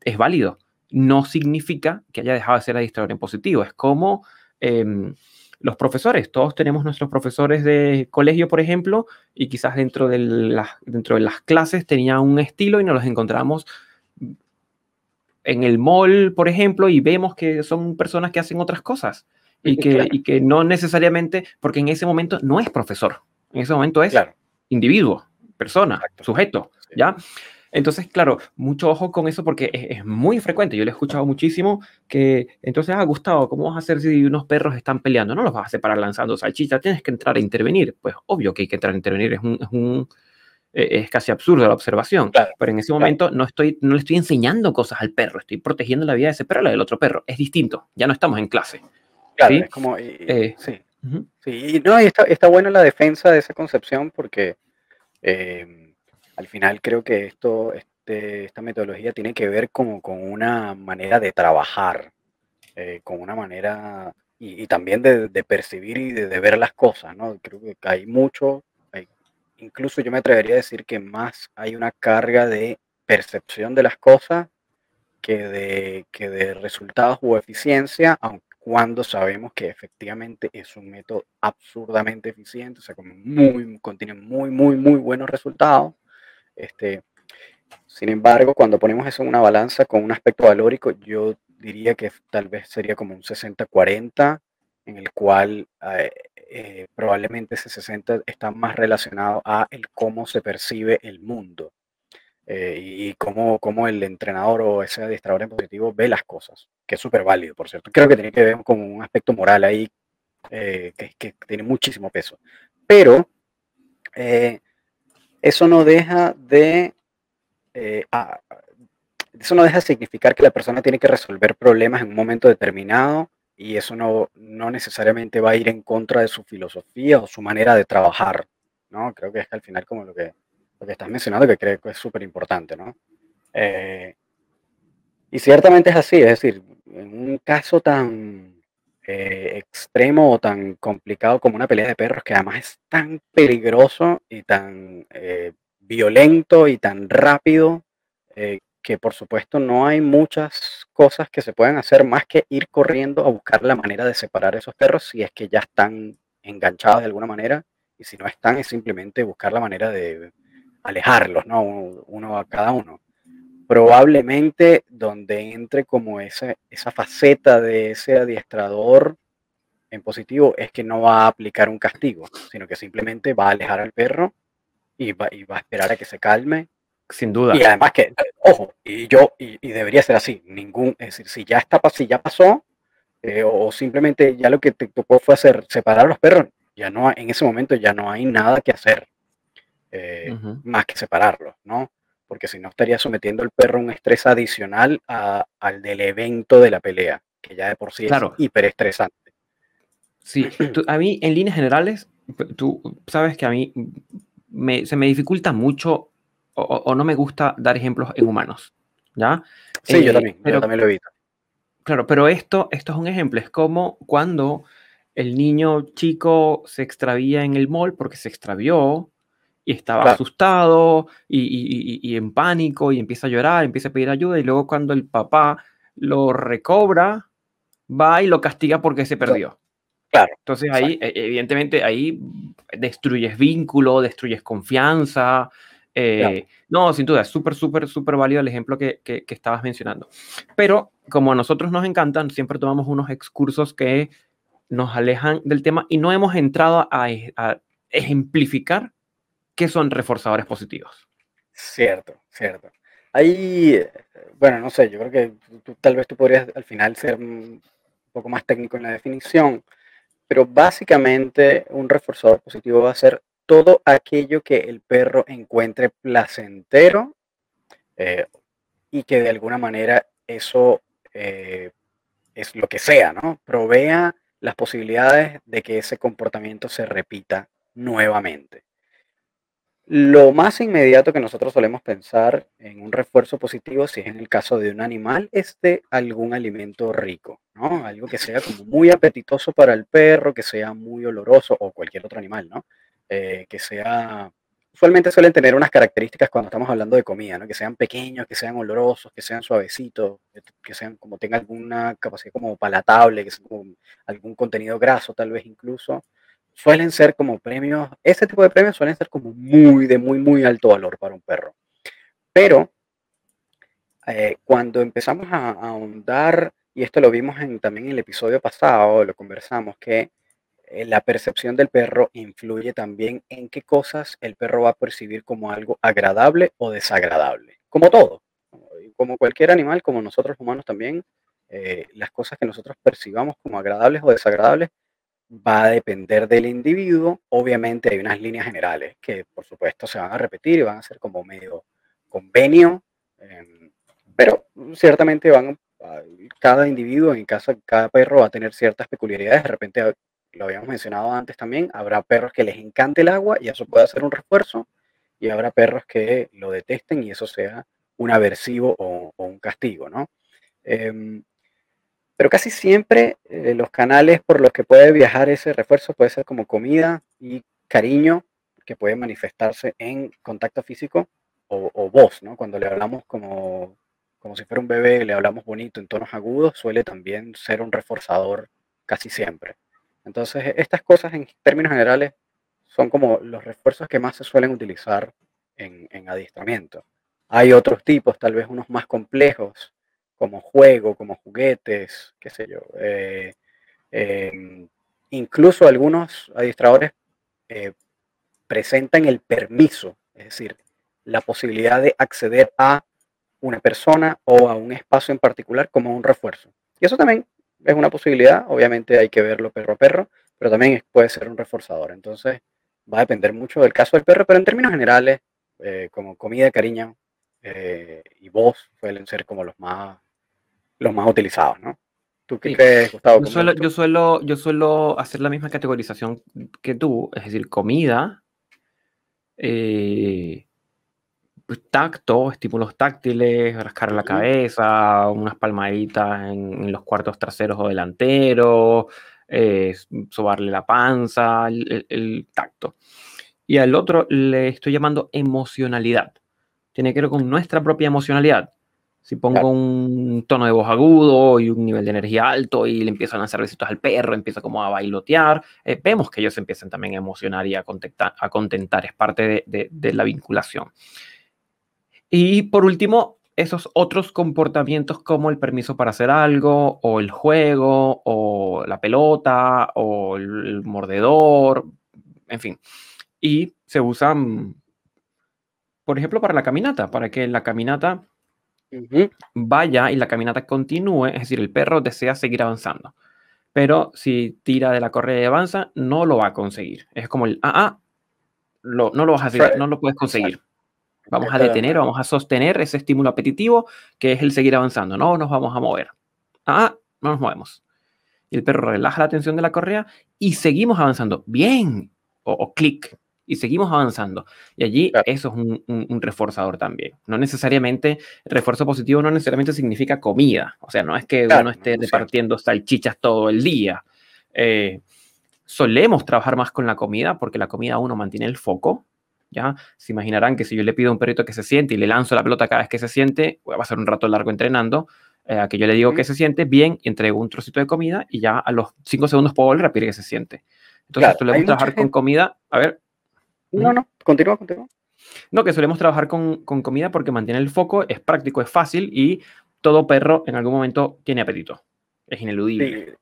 es válido. No significa que haya dejado de ser adiestrador en positivo. Es como em, los profesores. Todos tenemos nuestros profesores de colegio, por ejemplo, y quizás dentro de, las, dentro de las clases tenían un estilo y nos los encontramos en el mall, por ejemplo, y vemos que son personas que hacen otras cosas y que, y que no necesariamente, porque en ese momento no es profesor, en ese momento es individuo, persona, sujeto, ¿ya? Entonces, claro, mucho ojo con eso porque es, muy frecuente. Yo le he escuchado muchísimo que, entonces, ah, Gustavo, ¿cómo vas a hacer si unos perros están peleando? No los vas a separar lanzando salchicha, tienes que entrar a intervenir. Pues obvio que hay que entrar a intervenir, es un, es, un, e, es casi absurdo la observación. pero en ese momento no, estoy, no le estoy enseñando cosas al perro, estoy protegiendo la vida de ese perro, la del otro perro. Es distinto, ya no estamos en clase. Claro, es como. Eh, sí. Sí, no, y está, está buena la defensa de esa concepción porque em, al final creo que esto, este, esta metodología tiene que ver como con una manera de trabajar, eh, con una manera y, también de, percibir y de, ver las cosas, ¿no? Creo que hay mucho, incluso yo me atrevería a decir que más hay una carga de percepción de las cosas que de, que de resultados o eficiencia, aunque cuando sabemos que efectivamente es un método absurdamente eficiente, o sea, como muy, contiene muy, muy, muy buenos resultados. Este, sin embargo, cuando ponemos eso en una balanza con un aspecto valórico, yo diría que tal vez sería como un 60-40, en el cual eh, eh, probablemente ese 60 está más relacionado a el cómo se percibe el mundo. Eh, y cómo, cómo, el entrenador o ese adiestrador en positivo ve las cosas, que es súper válido, por cierto. Creo que tiene que ver con un aspecto moral ahí eh, que, que, tiene muchísimo peso. Pero eh, eso no deja de... eso no deja de significar que la persona tiene que resolver problemas en un momento determinado y eso no, no necesariamente va a ir en contra de su filosofía o su manera de trabajar, ¿no? Creo que es que al final como lo que lo que estás mencionando, que creo que es súper importante, ¿no? Eh, y ciertamente es así, es decir, en un caso tan eh, extremo o tan complicado como una pelea de perros, que además es tan peligroso y tan eh, violento y tan rápido, que por supuesto no hay muchas cosas que se puedan hacer más que ir corriendo a buscar la manera de separar esos perros si es que ya están enganchados de alguna manera, y si no están es simplemente buscar la manera de alejarlos, ¿no? Uno, a cada uno. Probablemente donde entre como esa, esa faceta de ese adiestrador en positivo es que no va a aplicar un castigo, sino que simplemente va a alejar al perro y va, y va a esperar a que se calme. Sin duda. Y además que, ojo, y yo, y, debería ser así, ningún, es decir, si ya está, si ya pasó, eh, o simplemente ya lo que te tocó fue hacer, separar a los perros, ya no, en ese momento ya no hay nada que hacer. Eh, más que separarlos, ¿no? Porque si no estaría sometiendo al perro a un estrés adicional al del evento de la pelea, que ya de por sí claro. es hiperestresante. Sí, a mí en líneas generales, tú sabes que a mí se me dificulta mucho o, no me gusta dar ejemplos en humanos, ¿ya? Sí, yo, eh, también, pero, yo también lo evito. Claro, pero esto, esto es un ejemplo, es como cuando el niño chico se extravía en el mall porque se extravió y estaba asustado y, en pánico y empieza a llorar, empieza a pedir ayuda y luego cuando el papá lo recobra, va y lo castiga porque se perdió. Claro. Entonces ahí, e, evidentemente, ahí destruyes vínculo, destruyes confianza. Eh, no, sin duda, es súper, súper, súper válido el ejemplo que, que, estabas mencionando. Pero como a nosotros nos encantan, siempre tomamos unos excursos que nos alejan del tema y no hemos entrado a, a ejemplificar qué son reforzadores positivos. Cierto, cierto. Ahí, bueno, no sé, yo creo que tal vez tú podrías al final ser un poco más técnico en la definición, pero básicamente un reforzador positivo va a ser todo aquello que el perro encuentre placentero eh, y que de alguna manera eso eh, es lo que sea, ¿no? Provea las posibilidades de que ese comportamiento se repita nuevamente. Lo más inmediato que nosotros solemos pensar en un refuerzo positivo, si es en el caso de un animal, es de algún alimento rico, ¿no? Algo que sea como muy apetitoso para el perro, que sea muy oloroso o cualquier otro animal, ¿no? Eh, que sea usualmente suelen tener unas características cuando estamos hablando de comida, ¿no? Que sean pequeños, que sean olorosos, que sean suavecitos, que sean como tengan alguna capacidad como palatable, que sean como algún contenido graso tal vez incluso. Suelen ser como premios, ese tipo de premios suelen ser como muy de muy muy alto valor para un perro. Pero eh, cuando empezamos a, ahondar, y esto lo vimos en, también en el episodio pasado, lo conversamos, que eh, la percepción del perro influye también en qué cosas el perro va a percibir como algo agradable o desagradable. Como todo, como cualquier animal, como nosotros humanos también, eh, las cosas que nosotros percibamos como agradables o desagradables va a depender del individuo. Obviamente hay unas líneas generales que por supuesto se van a repetir y van a ser como medio convenio, em, pero ciertamente van cada individuo, en caso cada perro va a tener ciertas peculiaridades. De repente lo habíamos mencionado antes también, habrá perros que les encante el agua y eso puede ser un refuerzo, y habrá perros que lo detesten y eso sea un aversivo o, un castigo, ¿no? Em, pero casi siempre eh, los canales por los que puede viajar ese refuerzo puede ser como comida y cariño, que puede manifestarse en contacto físico o, voz, ¿no? Cuando le hablamos como, como si fuera un bebé, le hablamos bonito en tonos agudos, suele también ser un reforzador casi siempre. Entonces, estas cosas en términos generales son como los refuerzos que más se suelen utilizar en, adiestramiento. Hay otros tipos, tal vez unos más complejos, como juego, como juguetes, qué sé yo. Eh, em, incluso algunos adiestradores eh, presentan el permiso, es decir, la posibilidad de acceder a una persona o a un espacio en particular como un refuerzo. Y eso también es una posibilidad, obviamente hay que verlo perro a perro, pero también puede ser un reforzador. Entonces va a depender mucho del caso del perro, pero en términos generales, eh, como comida, cariño y voz suelen ser como los más, los más utilizados, ¿no? ¿Tú qué crees, Gustavo? Yo suelo, yo, suelo, yo suelo hacer la misma categorización que tú, es decir, comida, eh, pues, tacto, estímulos táctiles, rascar la cabeza, unas palmaditas en, los cuartos traseros o delanteros, eh, sobarle la panza, el, tacto. Y al otro le estoy llamando emocionalidad. Tiene que ver con nuestra propia emocionalidad. Si pongo un tono de voz agudo y un nivel de energía alto y le empiezo a lanzar besitos al perro, empieza como a bailotear, eh, vemos que ellos empiezan también a emocionar y a, a contentar. Es parte de la vinculación. Y por último, esos otros comportamientos como el permiso para hacer algo, o el juego, o la pelota, o el mordedor, en fin. Y se usan, por ejemplo, para la caminata, para que la caminata vaya y la caminata continúe, es decir, el perro desea seguir avanzando. Pero si tira de la correa y avanza, no lo va a conseguir. Es como el, ah, ah, no lo vas a hacer, no lo puedes conseguir. Vamos a detener, vamos a sostener ese estímulo apetitivo que es el seguir avanzando. No nos vamos a mover. Ah, no nos movemos. Y el perro relaja la tensión de la correa y seguimos avanzando. Bien. O, clic. Y seguimos avanzando. Y allí eso es un, reforzador también. No necesariamente, refuerzo positivo no necesariamente significa comida. O sea, no es que uno esté repartiendo salchichas todo el día. Eh, solemos trabajar más con la comida porque la comida uno mantiene el foco ¿ya? Se imaginarán que si yo le pido a un perrito que se siente y le lanzo la pelota cada vez que se siente, va a ser un rato largo entrenando, eh, a que yo le digo que se siente bien, y entrego un trocito de comida y ya a los cinco segundos puedo volver a pedir que se siente. Entonces, solemos trabajar con comida. A ver. No, no, continúa, continúa. No, que solemos trabajar con, con, comida porque mantiene el foco, es práctico, es fácil y todo perro en algún momento tiene apetito. Es ineludible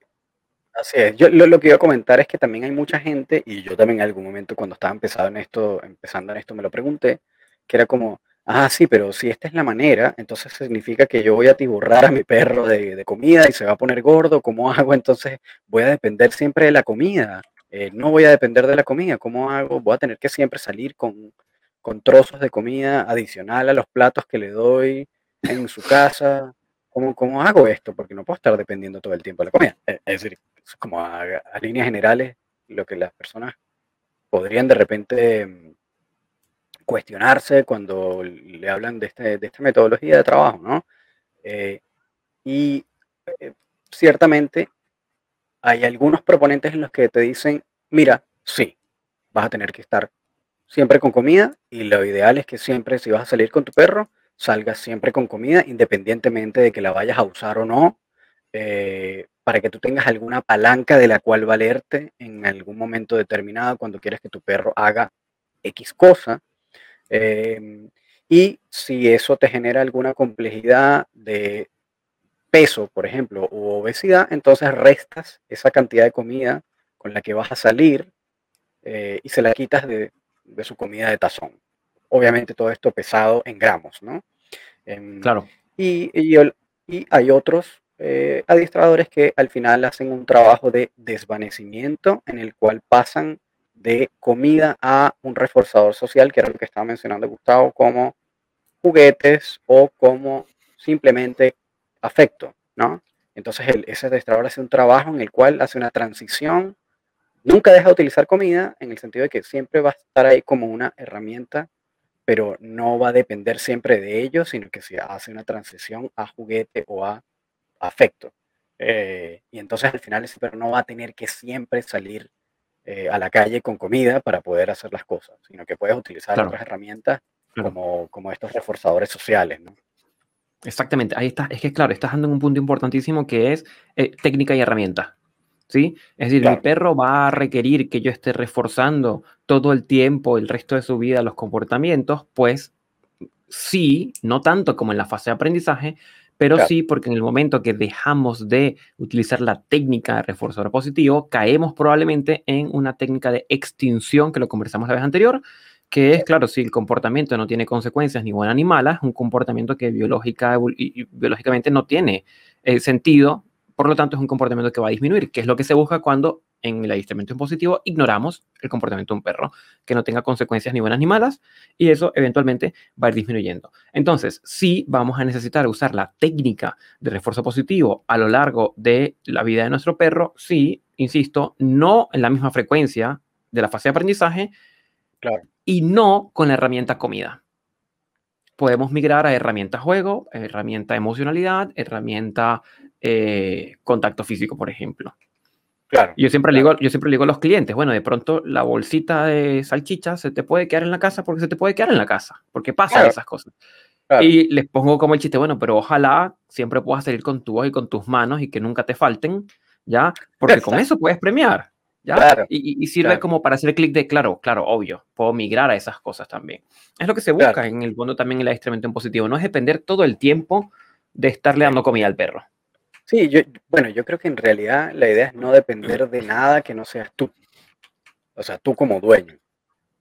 Así es. Yo lo, que iba a comentar es que también hay mucha gente, y yo también en algún momento cuando estaba empezando en esto, empezando en esto me lo pregunté, que era como, ah, sí, pero si esta es la manera, entonces significa que yo voy a tiburrar a mi perro de, comida y se va a poner gordo, ¿cómo hago? Entonces voy a depender siempre de la comida, eh, no voy a depender de la comida, ¿cómo hago? Voy a tener que siempre salir con, con trozos de comida adicional a los platos que le doy en su casa. ¿Cómo, ¿Cómo hago esto? Porque no puedo estar dependiendo todo el tiempo de la comida. Eh, es decir, como a, a líneas generales, lo que las personas podrían de repente mm, cuestionarse cuando le hablan de, este, de esta metodología de trabajo, ¿no? Eh, y ciertamente hay algunos proponentes en los que te dicen, mira, sí, vas a tener que estar siempre con comida y lo ideal es que siempre si vas a salir con tu perro, salgas siempre con comida, independientemente de que la vayas a usar o no, eh, para que tú tengas alguna palanca de la cual valerte en algún momento determinado cuando quieres que tu perro haga X cosa. Em, y si eso te genera alguna complejidad de peso, por ejemplo, u obesidad, entonces restas esa cantidad de comida con la que vas a salir eh, y se la quitas de, su comida de tazón. Obviamente todo esto pesado en gramos, ¿no? Em, claro. Y, y, hay otros eh, adiestradores que al final hacen un trabajo de desvanecimiento en el cual pasan de comida a un reforzador social, que era lo que estaba mencionando Gustavo, como juguetes o como simplemente afecto, ¿no? Entonces el, ese adestrador hace un trabajo en el cual hace una transición, nunca deja de utilizar comida, en el sentido de que siempre va a estar ahí como una herramienta, pero no va a depender siempre de ello, sino que se hace una transición a juguete o a afecto. Eh, y entonces al final ese perro no va a tener que siempre salir eh, a la calle con comida para poder hacer las cosas, sino que puedes utilizar otras herramientas como, como estos reforzadores sociales, ¿no? Exactamente, ahí está. Es que, claro, estás dando en un punto importantísimo que es eh, técnica y herramienta. ¿Sí? Es decir, mi perro va a requerir que yo esté reforzando todo el tiempo, el resto de su vida, los comportamientos, pues sí, no tanto como en la fase de aprendizaje, pero sí porque en el momento que dejamos de utilizar la técnica de reforzador positivo, caemos probablemente en una técnica de extinción, que lo conversamos la vez anterior, que es, claro, si el comportamiento no tiene consecuencias ni buenas ni malas, un comportamiento que biológicamente no tiene eh, sentido, por lo tanto es un comportamiento que va a disminuir, que es lo que se busca cuando en el adiestramiento en positivo ignoramos el comportamiento de un perro, que no tenga consecuencias ni buenas ni malas, y eso eventualmente va a ir disminuyendo. Entonces, sí vamos a necesitar usar la técnica de refuerzo positivo a lo largo de la vida de nuestro perro, sí, insisto, no en la misma frecuencia de la fase de aprendizaje, claro. Y no con la herramienta comida. Podemos migrar a herramienta juego, herramienta emocionalidad, herramienta eh, contacto físico, por ejemplo. Claro. Yo siempre, digo, yo siempre digo a los clientes, bueno, de pronto la bolsita de salchicha se te puede quedar en la casa porque se te puede quedar en la casa, porque pasa esas cosas. Y les pongo como el chiste, bueno, pero ojalá siempre puedas salir con tu voz y con tus manos y que nunca te falten, ¿ya? Porque con eso puedes premiar, ¿ya? y, sirve como para hacer clic de, claro, claro, obvio, puedo migrar a esas cosas también. Es lo que se busca en el fondo también el adiestramiento en positivo, no es depender todo el tiempo de estarle dando comida al perro. Sí, yo, bueno, yo creo que en realidad la idea es no depender de nada que no seas tú. O sea, tú como dueño,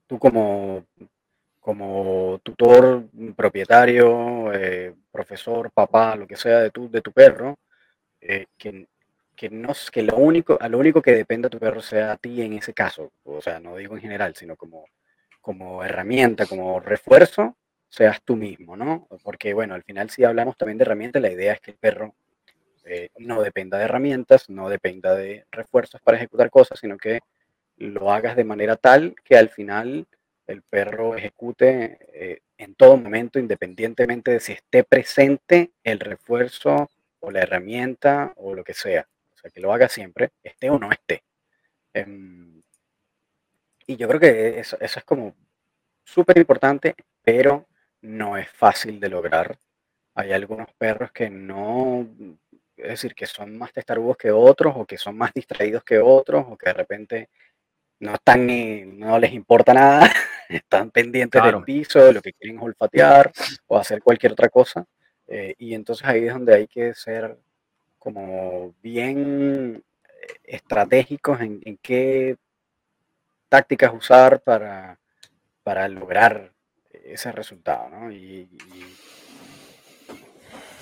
tú como, como tutor, propietario, eh, profesor, papá, lo que sea de tu, de tu perro, eh, que, que, no, que lo único, a lo único que dependa tu perro sea a ti en ese caso. O sea, no digo en general, sino como, como herramienta, como refuerzo, seas tú mismo, ¿no? Porque, bueno, al final si hablamos también de herramienta, la idea es que el perro eh, no dependa de herramientas, no dependa de refuerzos para ejecutar cosas, sino que lo hagas de manera tal que al final el perro ejecute eh, en todo momento, independientemente de si esté presente el refuerzo o la herramienta o lo que sea. Sea, que lo haga siempre, esté o no esté. Em, y yo creo que eso, eso es como súper importante, pero no es fácil de lograr. Hay algunos perros que no es decir, que son más testarugos que otros o que son más distraídos que otros o que de repente no están ni, no les importa nada, están pendientes del piso, de lo que quieren olfatear o hacer cualquier otra cosa. Eh, y entonces ahí es donde hay que ser como bien estratégicos en, qué tácticas usar para, para lograr ese resultado, ¿no? Y,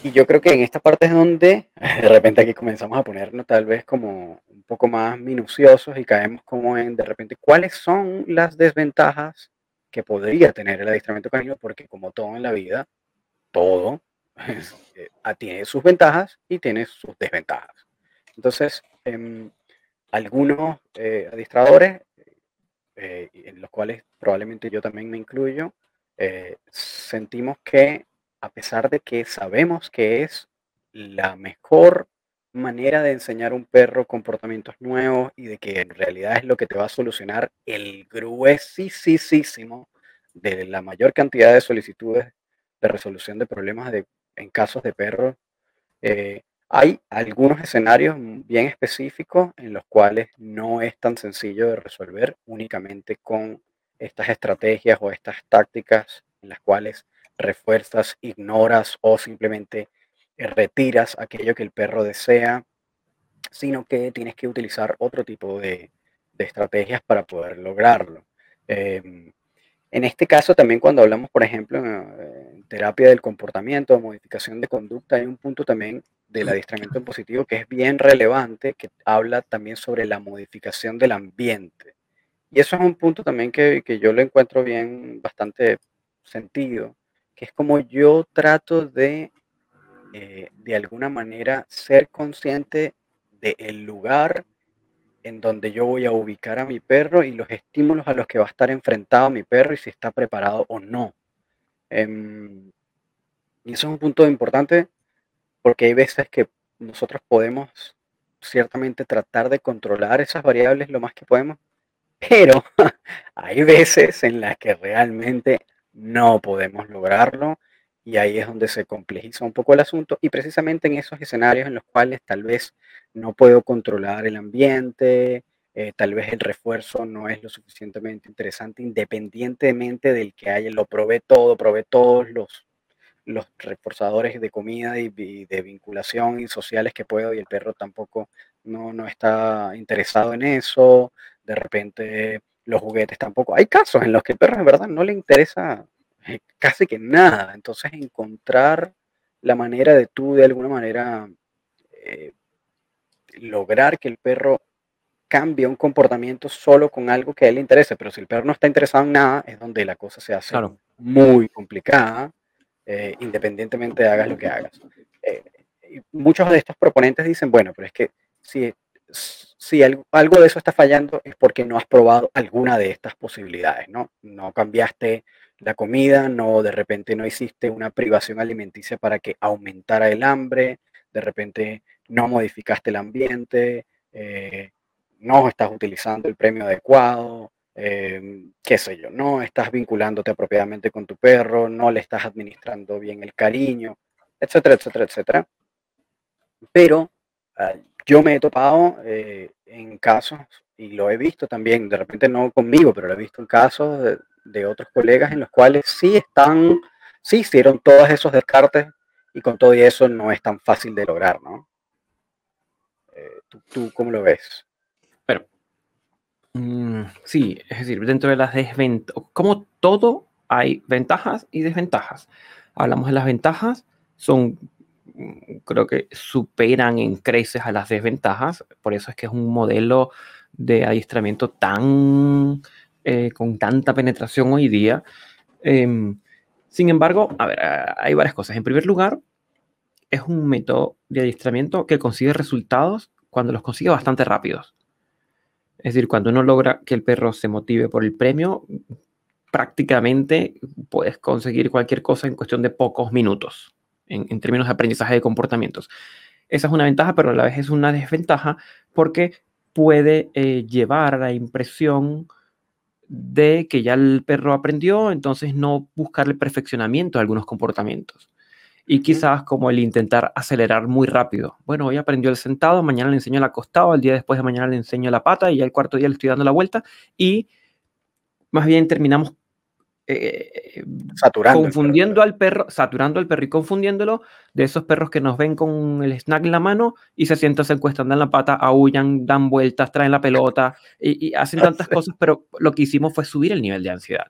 y, yo creo que en esta parte es donde de repente aquí comenzamos a ponernos tal vez como un poco más minuciosos y caemos como en de repente cuáles son las desventajas que podría tener el adiestramiento canino, porque como todo en la vida, todo eh, tiene sus ventajas y tiene sus desventajas. Entonces, em, algunos eh, adiestradores, eh, en los cuales probablemente yo también me incluyo, sentimos que a pesar de que sabemos que es la mejor manera de enseñar a un perro comportamientos nuevos y de que en realidad es lo que te va a solucionar el gruesísimo de la mayor cantidad de solicitudes de resolución de problemas de, en casos de perros. Eh, hay algunos escenarios bien específicos en los cuales no es tan sencillo de resolver únicamente con estas estrategias o estas tácticas en las cuales refuerzas, ignoras o simplemente retiras aquello que el perro desea, sino que tienes que utilizar otro tipo de, estrategias para poder lograrlo. Em, en este caso también cuando hablamos, por ejemplo, en, terapia del comportamiento, modificación de conducta, hay un punto también del adiestramiento en positivo que es bien relevante, que habla también sobre la modificación del ambiente. Y eso es un punto también que, que yo lo encuentro bien, bastante sentido, que es como yo trato de, eh, de alguna manera, ser consciente del lugar en donde yo voy a ubicar a mi perro y los estímulos a los que va a estar enfrentado mi perro y si está preparado o no. Em, y eso es un punto importante porque hay veces que nosotros podemos ciertamente tratar de controlar esas variables lo más que podemos, pero hay veces en las que realmente no podemos lograrlo y ahí es donde se complejiza un poco el asunto y precisamente en esos escenarios en los cuales tal vez no puedo controlar el ambiente, eh, tal vez el refuerzo no es lo suficientemente interesante independientemente del que haya, lo probé todo, probé todos los, los reforzadores de comida y, de vinculación y sociales que puedo y el perro tampoco no, no está interesado en eso, de repente los juguetes tampoco. Hay casos en los que el perro de verdad no le interesa casi que nada. Entonces encontrar la manera de tú de alguna manera eh, lograr que el perro cambie un comportamiento solo con algo que a él le interese. Pero si el perro no está interesado en nada, es donde la cosa se hace muy complicada, eh, independientemente de hagas lo que hagas. muchos de estos proponentes dicen, bueno, pero es que si si algo, de eso está fallando es porque no has probado alguna de estas posibilidades, ¿no? No cambiaste la comida, no de repente no hiciste una privación alimenticia para que aumentara el hambre, de repente no modificaste el ambiente, eh, no estás utilizando el premio adecuado, eh, qué sé yo, no estás vinculándote apropiadamente con tu perro, no le estás administrando bien el cariño, etcétera, etcétera, etcétera. Pero yo me he topado eh, en casos, y lo he visto también, de repente no conmigo, pero lo he visto en casos de, otros colegas en los cuales sí están, sí hicieron todos esos descartes y con todo y eso no es tan fácil de lograr, ¿no? Eh, ¿tú, cómo lo ves? Pero, mm, sí, es decir, dentro de las desventajas, como todo hay ventajas y desventajas. Hablamos de las ventajas, son creo que superan en creces a las desventajas. Por eso es que es un modelo de adiestramiento tan eh, con tanta penetración hoy día. Em, sin embargo, a ver, hay varias cosas. En primer lugar, es un método de adiestramiento que consigue resultados cuando los consigue bastante rápidos. Es decir, cuando uno logra que el perro se motive por el premio, prácticamente puedes conseguir cualquier cosa en cuestión de pocos minutos en, términos de aprendizaje de comportamientos. Esa es una ventaja, pero a la vez es una desventaja porque puede eh, llevar a la impresión de que ya el perro aprendió, entonces no buscar el perfeccionamiento de algunos comportamientos. Y quizás como el intentar acelerar muy rápido. Bueno, hoy aprendió el sentado, mañana le enseño el acostado, el día después de mañana le enseño la pata y ya el cuarto día le estoy dando la vuelta y más bien terminamos eh, saturando confundiendo al perro, saturando al perro y confundiéndolo de esos perros que nos ven con el snack en la mano y se sientan, se encuestan, dan la pata, aullan, dan vueltas, traen la pelota y, hacen tantas cosas, pero lo que hicimos fue subir el nivel de ansiedad.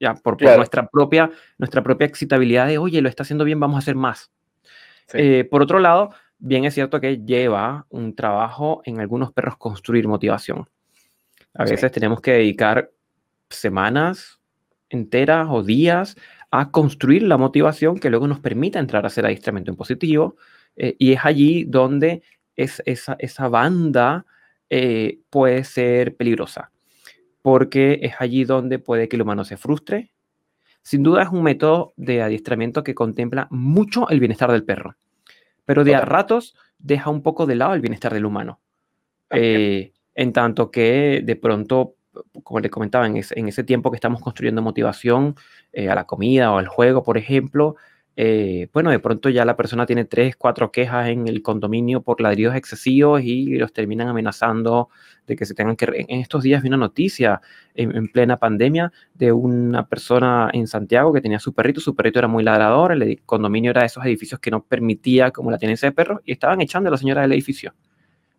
Ya, por, nuestra, propia, nuestra propia excitabilidad de, oye, lo está haciendo bien, vamos a hacer más. Eh, por otro lado, bien es cierto que lleva un trabajo en algunos perros construir motivación. A veces tenemos que dedicar semanas, enteras o días a construir la motivación que luego nos permita entrar a hacer adiestramiento en positivo. Eh, y es allí donde es, esa, esa banda eh, puede ser peligrosa, porque es allí donde puede que el humano se frustre. Sin duda es un método de adiestramiento que contempla mucho el bienestar del perro, pero de a ratos deja un poco de lado el bienestar del humano. Eh, en tanto que de pronto como le comentaba, en ese, tiempo que estamos construyendo motivación eh, a la comida o al juego, por ejemplo, eh, bueno, de pronto ya la persona tiene tres, cuatro quejas en el condominio por ladridos excesivos y los terminan amenazando de que se tengan que... En estos días vi una noticia en, plena pandemia de una persona en Santiago que tenía su perrito, su perrito era muy ladrador, el condominio era de esos edificios que no permitía como la tenencia de perros y estaban echando a la señora del edificio.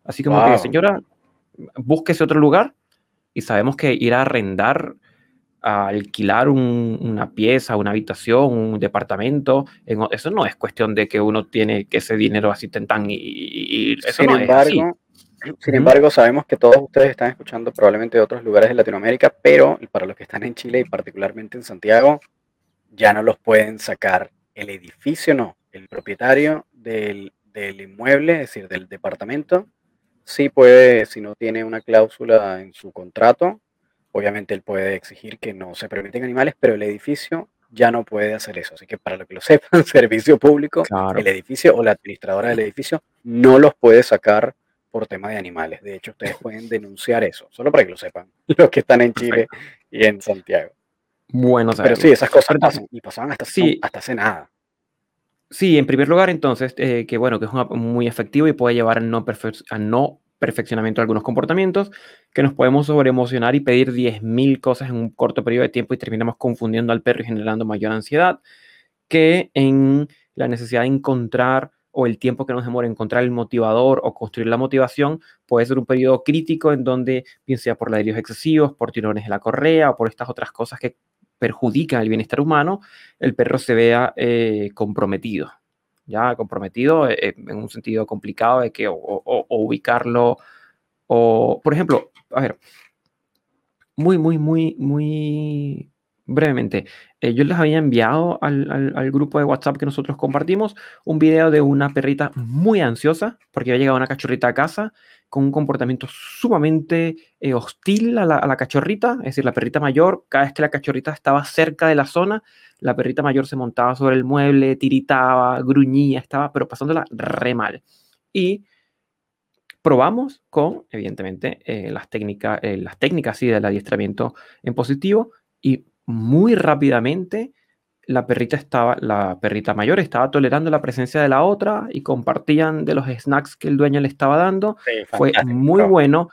Así como que, señora, búsquese otro lugar y sabemos que ir a arrendar, a alquilar una pieza, una habitación, un departamento, eso no es cuestión de que uno tiene que ese dinero así tentan y, eso sin no embargo, Sin embargo, sabemos que todos ustedes están escuchando probablemente de otros lugares de Latinoamérica, pero para los que están en Chile y particularmente en Santiago, ya no los pueden sacar el edificio, no, el propietario del, del inmueble, es decir, del departamento, sí puede, si no tiene una cláusula en su contrato, obviamente él puede exigir que no se permiten animales, pero el edificio ya no puede hacer eso. Así que para lo que lo sepan, servicio público, el edificio o la administradora del edificio no los puede sacar por tema de animales. De hecho, ustedes pueden denunciar eso, solo para que lo sepan, los que están en Chile y en Santiago. Bueno, pero sí, esas cosas pasan y pasaban hasta, sí. hasta hace nada. Sí, en primer lugar, entonces, eh, que bueno, que es muy efectivo y puede llevar al no, no perfeccionamiento de algunos comportamientos, que nos podemos sobreemocionar y pedir 10.000 cosas en un corto periodo de tiempo y terminamos confundiendo al perro y generando mayor ansiedad, que en la necesidad de encontrar o el tiempo que nos demora encontrar el motivador o construir la motivación puede ser un periodo crítico en donde, bien sea por ladrillos excesivos, por tirones de la correa o por estas otras cosas que perjudica el bienestar humano, el perro se vea eh, comprometido. Ya comprometido eh, eh, en un sentido complicado de que o, ubicarlo o, por ejemplo, a ver, muy, muy, muy, muy brevemente, yo les había enviado al, al, grupo de WhatsApp que nosotros compartimos un video de una perrita muy ansiosa porque había llegado una cachorrita a casa con un comportamiento sumamente eh, hostil a la, cachorrita, es decir, la perrita mayor, cada vez que la cachorrita estaba cerca de la zona, la perrita mayor se montaba sobre el mueble, tiritaba, gruñía, estaba, pero pasándola re mal. Y probamos con, evidentemente, eh, las, técnicas, eh, las técnicas del adiestramiento en positivo y muy rápidamente la perrita estaba, la perrita mayor estaba tolerando la presencia de la otra y compartían de los snacks que el dueño le estaba dando. Fue muy bueno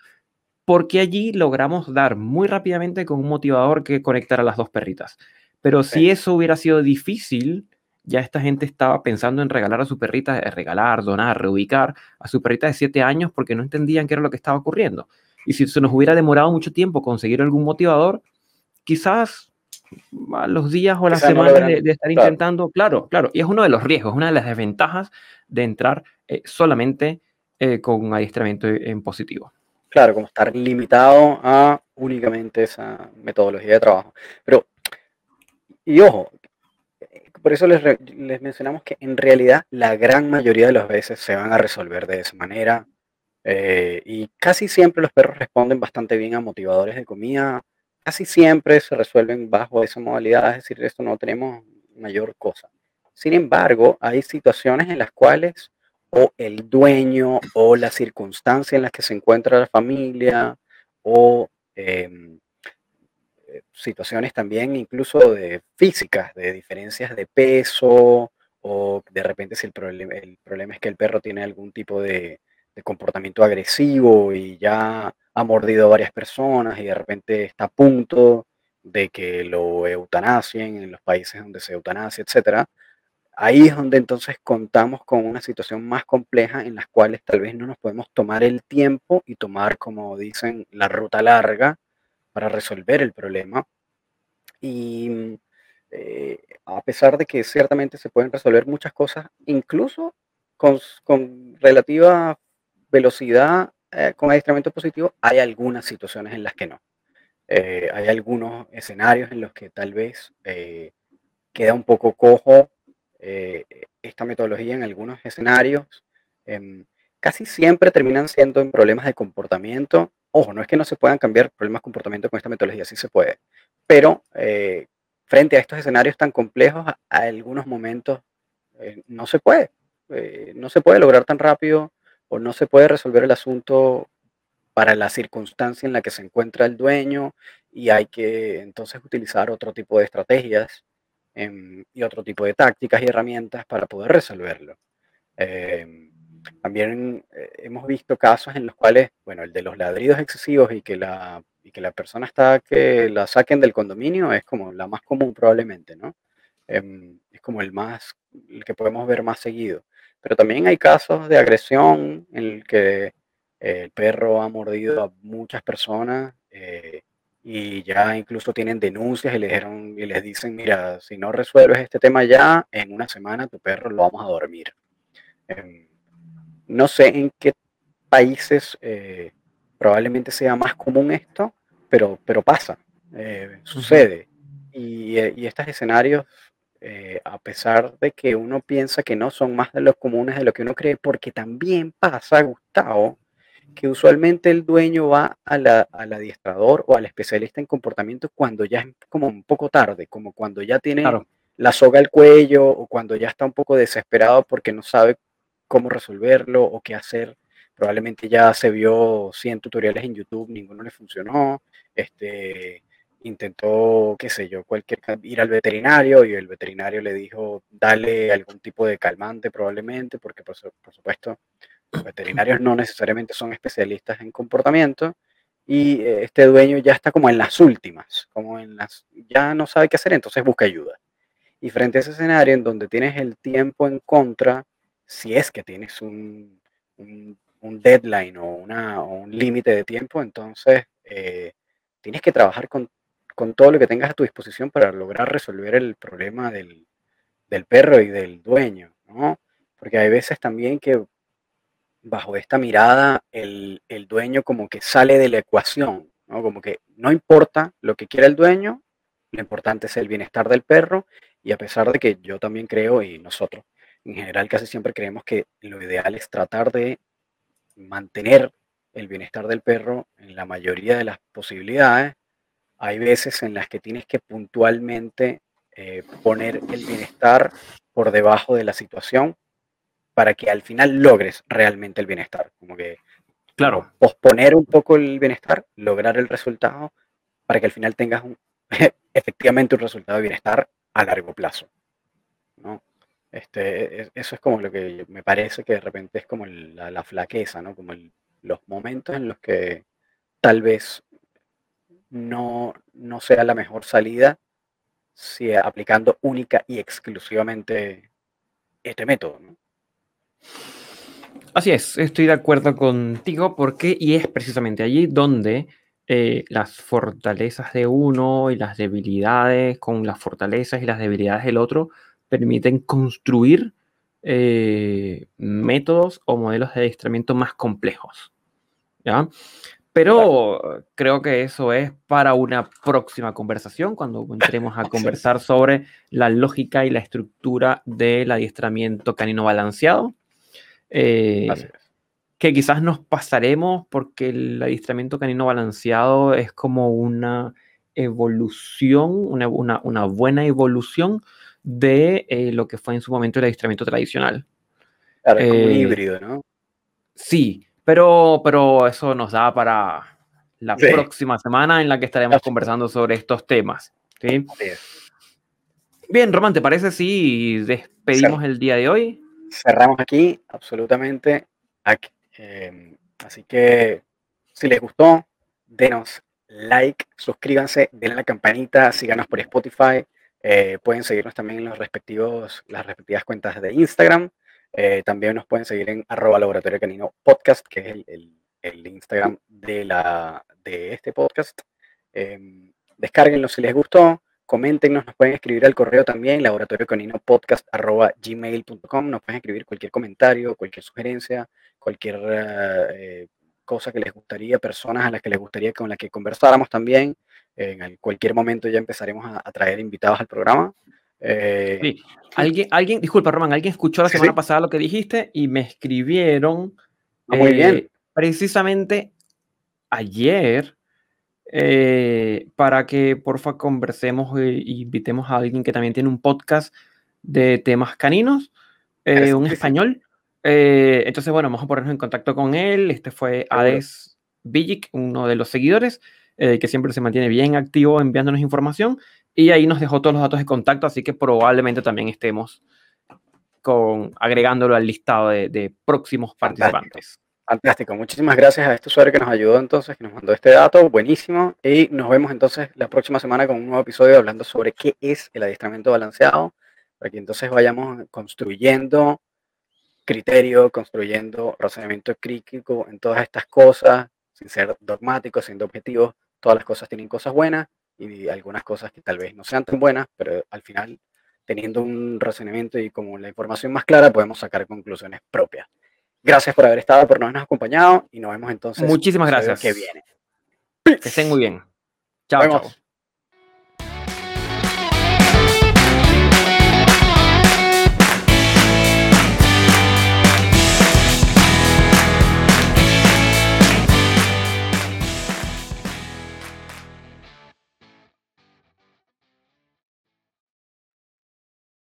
porque allí logramos dar muy rápidamente con un motivador que conectara a las dos perritas. Pero si eso hubiera sido difícil, ya esta gente estaba pensando en regalar a su perrita, eh, regalar, donar, reubicar a su perrita de siete años porque no entendían qué era lo que estaba ocurriendo. Y si se nos hubiera demorado mucho tiempo conseguir algún motivador, quizás a los días o las semanas de, estar intentando, claro, claro, y es uno de los riesgos, una de las desventajas de entrar eh, solamente eh, con adiestramiento en positivo. Claro, como estar limitado a únicamente esa metodología de trabajo. Pero, y ojo, por eso les, les mencionamos que en realidad la gran mayoría de las veces se van a resolver de esa manera. Eh, y casi siempre los perros responden bastante bien a motivadores de comida, casi siempre se resuelven bajo esa modalidad, es decir, esto no tenemos mayor cosa. Sin embargo, hay situaciones en las cuales o el dueño o la circunstancia en la que se encuentra la familia o eh, situaciones también incluso de físicas, de diferencias de peso o de repente si el problema, es que el perro tiene algún tipo de comportamiento agresivo y ya ha mordido a varias personas y de repente está a punto de que lo eutanasien en los países donde se eutanasia, etcétera, ahí es donde entonces contamos con una situación más compleja en las cuales tal vez no nos podemos tomar el tiempo y tomar, como dicen, la ruta larga para resolver el problema. Y eh, a pesar de que ciertamente se pueden resolver muchas cosas, incluso con, con relativa velocidad, eh, con adiestramiento positivo, hay algunas situaciones en las que no. Eh, hay algunos escenarios en los que tal vez queda un poco cojo esta metodología en algunos escenarios. Em, casi siempre terminan siendo en problemas de comportamiento. Ojo, no es que no se puedan cambiar problemas de comportamiento con esta metodología, sí se puede. Pero frente a estos escenarios tan complejos, a, algunos momentos eh, no se puede. Eh, no se puede lograr tan rápido o no se puede resolver el asunto para la circunstancia en la que se encuentra el dueño y hay que entonces utilizar otro tipo de estrategias em, y otro tipo de tácticas y herramientas para poder resolverlo. Em, también eh, hemos visto casos en los cuales, bueno, el de los ladridos excesivos y que la y que la persona está que la saquen del condominio es como la más común probablemente, ¿no? Em, es como el más, el que podemos ver más seguido. Pero también hay casos de agresión en el que el perro ha mordido a muchas personas eh, y ya incluso tienen denuncias y dijeron, y les dicen, mira, si no resuelves este tema ya, en una semana tu perro lo vamos a dormir. Em, no sé en qué países eh, probablemente sea más común esto, pero, pero pasa, eh, sucede. Y, eh, y, estos escenarios, eh, a pesar de que uno piensa que no son más de los comunes de lo que uno cree, porque también pasa, Gustavo, que usualmente el dueño va a la, al adiestrador o al especialista en comportamiento cuando ya es como un poco tarde, como cuando ya tiene la soga al cuello o cuando ya está un poco desesperado porque no sabe cómo resolverlo o qué hacer. Probablemente ya se vio 100 tutoriales en YouTube, ninguno le funcionó, este, intentó, qué sé yo, cualquier, ir al veterinario y el veterinario le dijo, dale algún tipo de calmante probablemente, porque por, supuesto los veterinarios no necesariamente son especialistas en comportamiento y eh, este dueño ya está como en las últimas, como en las, ya no sabe qué hacer, entonces busca ayuda. Y frente a ese escenario en donde tienes el tiempo en contra, si es que tienes un un deadline o, una, un límite de tiempo, entonces eh, tienes que trabajar con, todo lo que tengas a tu disposición para lograr resolver el problema del, perro y del dueño, ¿no? Porque hay veces también que bajo esta mirada el, dueño como que sale de la ecuación, ¿no? Como que no importa lo que quiera el dueño, lo importante es el bienestar del perro y a pesar de que yo también creo y nosotros en general casi siempre creemos que lo ideal es tratar de mantener el bienestar del perro en la mayoría de las posibilidades. Hay veces en las que tienes que puntualmente eh, poner el bienestar por debajo de la situación para que al final logres realmente el bienestar. Como que, claro, posponer un poco el bienestar, lograr el resultado para que al final tengas un, efectivamente un resultado de bienestar a largo plazo. ¿no? Este, eso es como lo que me parece que de repente es como la, flaqueza, ¿no? Como los momentos en los que tal vez no, no sea la mejor salida si aplicando única y exclusivamente este método. Así es, estoy de acuerdo contigo porque, y es precisamente allí donde eh, las fortalezas de uno y las debilidades con las fortalezas y las debilidades del otro permiten construir eh, métodos o modelos de adiestramiento más complejos. ¿ya? Pero creo que eso es para una próxima conversación, cuando entremos a conversar sobre la lógica y la estructura del adiestramiento canino balanceado. Eh, que quizás nos pasaremos porque el adiestramiento canino balanceado es como una evolución, una, una buena evolución de eh, lo que fue en su momento el adiestramiento tradicional. Claro, como un eh, híbrido, ¿no? Sí, pero, pero eso nos da para la próxima semana en la que estaremos conversando sobre estos temas. ¿sí? Bien, Román, ¿te parece si despedimos el día de hoy? Cerramos aquí, absolutamente. Aquí. Em, así que si les gustó, denos like, suscríbanse, denle a la campanita, síganos por Spotify. Eh, pueden seguirnos también en los respectivos, las respectivas cuentas de Instagram. Eh, también nos pueden seguir en arroba laboratorio canino podcast, que es el, Instagram de, la, de este podcast. Eh, descárguenlo si les gustó, coméntenos, nos pueden escribir al correo también, laboratorio canino podcast arroba gmail.com. Nos pueden escribir cualquier comentario, cualquier sugerencia, cualquier eh, cosa que les gustaría, personas a las que les gustaría con las que conversáramos también. En cualquier momento ya empezaremos a, traer invitados al programa. Eh, sí. Alguien, alguien, disculpa, Román, alguien escuchó la semana pasada lo que dijiste y me escribieron. Ah, muy bien. Eh, precisamente ayer eh, para que porfa conversemos e invitemos a alguien que también tiene un podcast de temas caninos, un español. Entonces, bueno, vamos a ponernos en contacto con él. Este fue Ades Villic, uno de los seguidores, que siempre se mantiene bien activo enviándonos información. Y ahí nos dejó todos los datos de contacto, así que probablemente también estemos con, agregándolo al listado de, próximos participantes. Fantástico, muchísimas gracias a este usuario que nos ayudó entonces, que nos mandó este dato, buenísimo. Y nos vemos entonces la próxima semana con un nuevo episodio hablando sobre qué es el adiestramiento balanceado, para que entonces vayamos construyendo criterio, construyendo razonamiento crítico en todas estas cosas, sin ser dogmáticos, siendo objetivos. Todas las cosas tienen cosas buenas y algunas cosas que tal vez no sean tan buenas, pero al final, teniendo un razonamiento y como la información más clara, podemos sacar conclusiones propias. Gracias por haber estado, por habernos acompañado y nos vemos entonces. Muchísimas gracias. Que viene. Que estén muy bien. Chao, chao.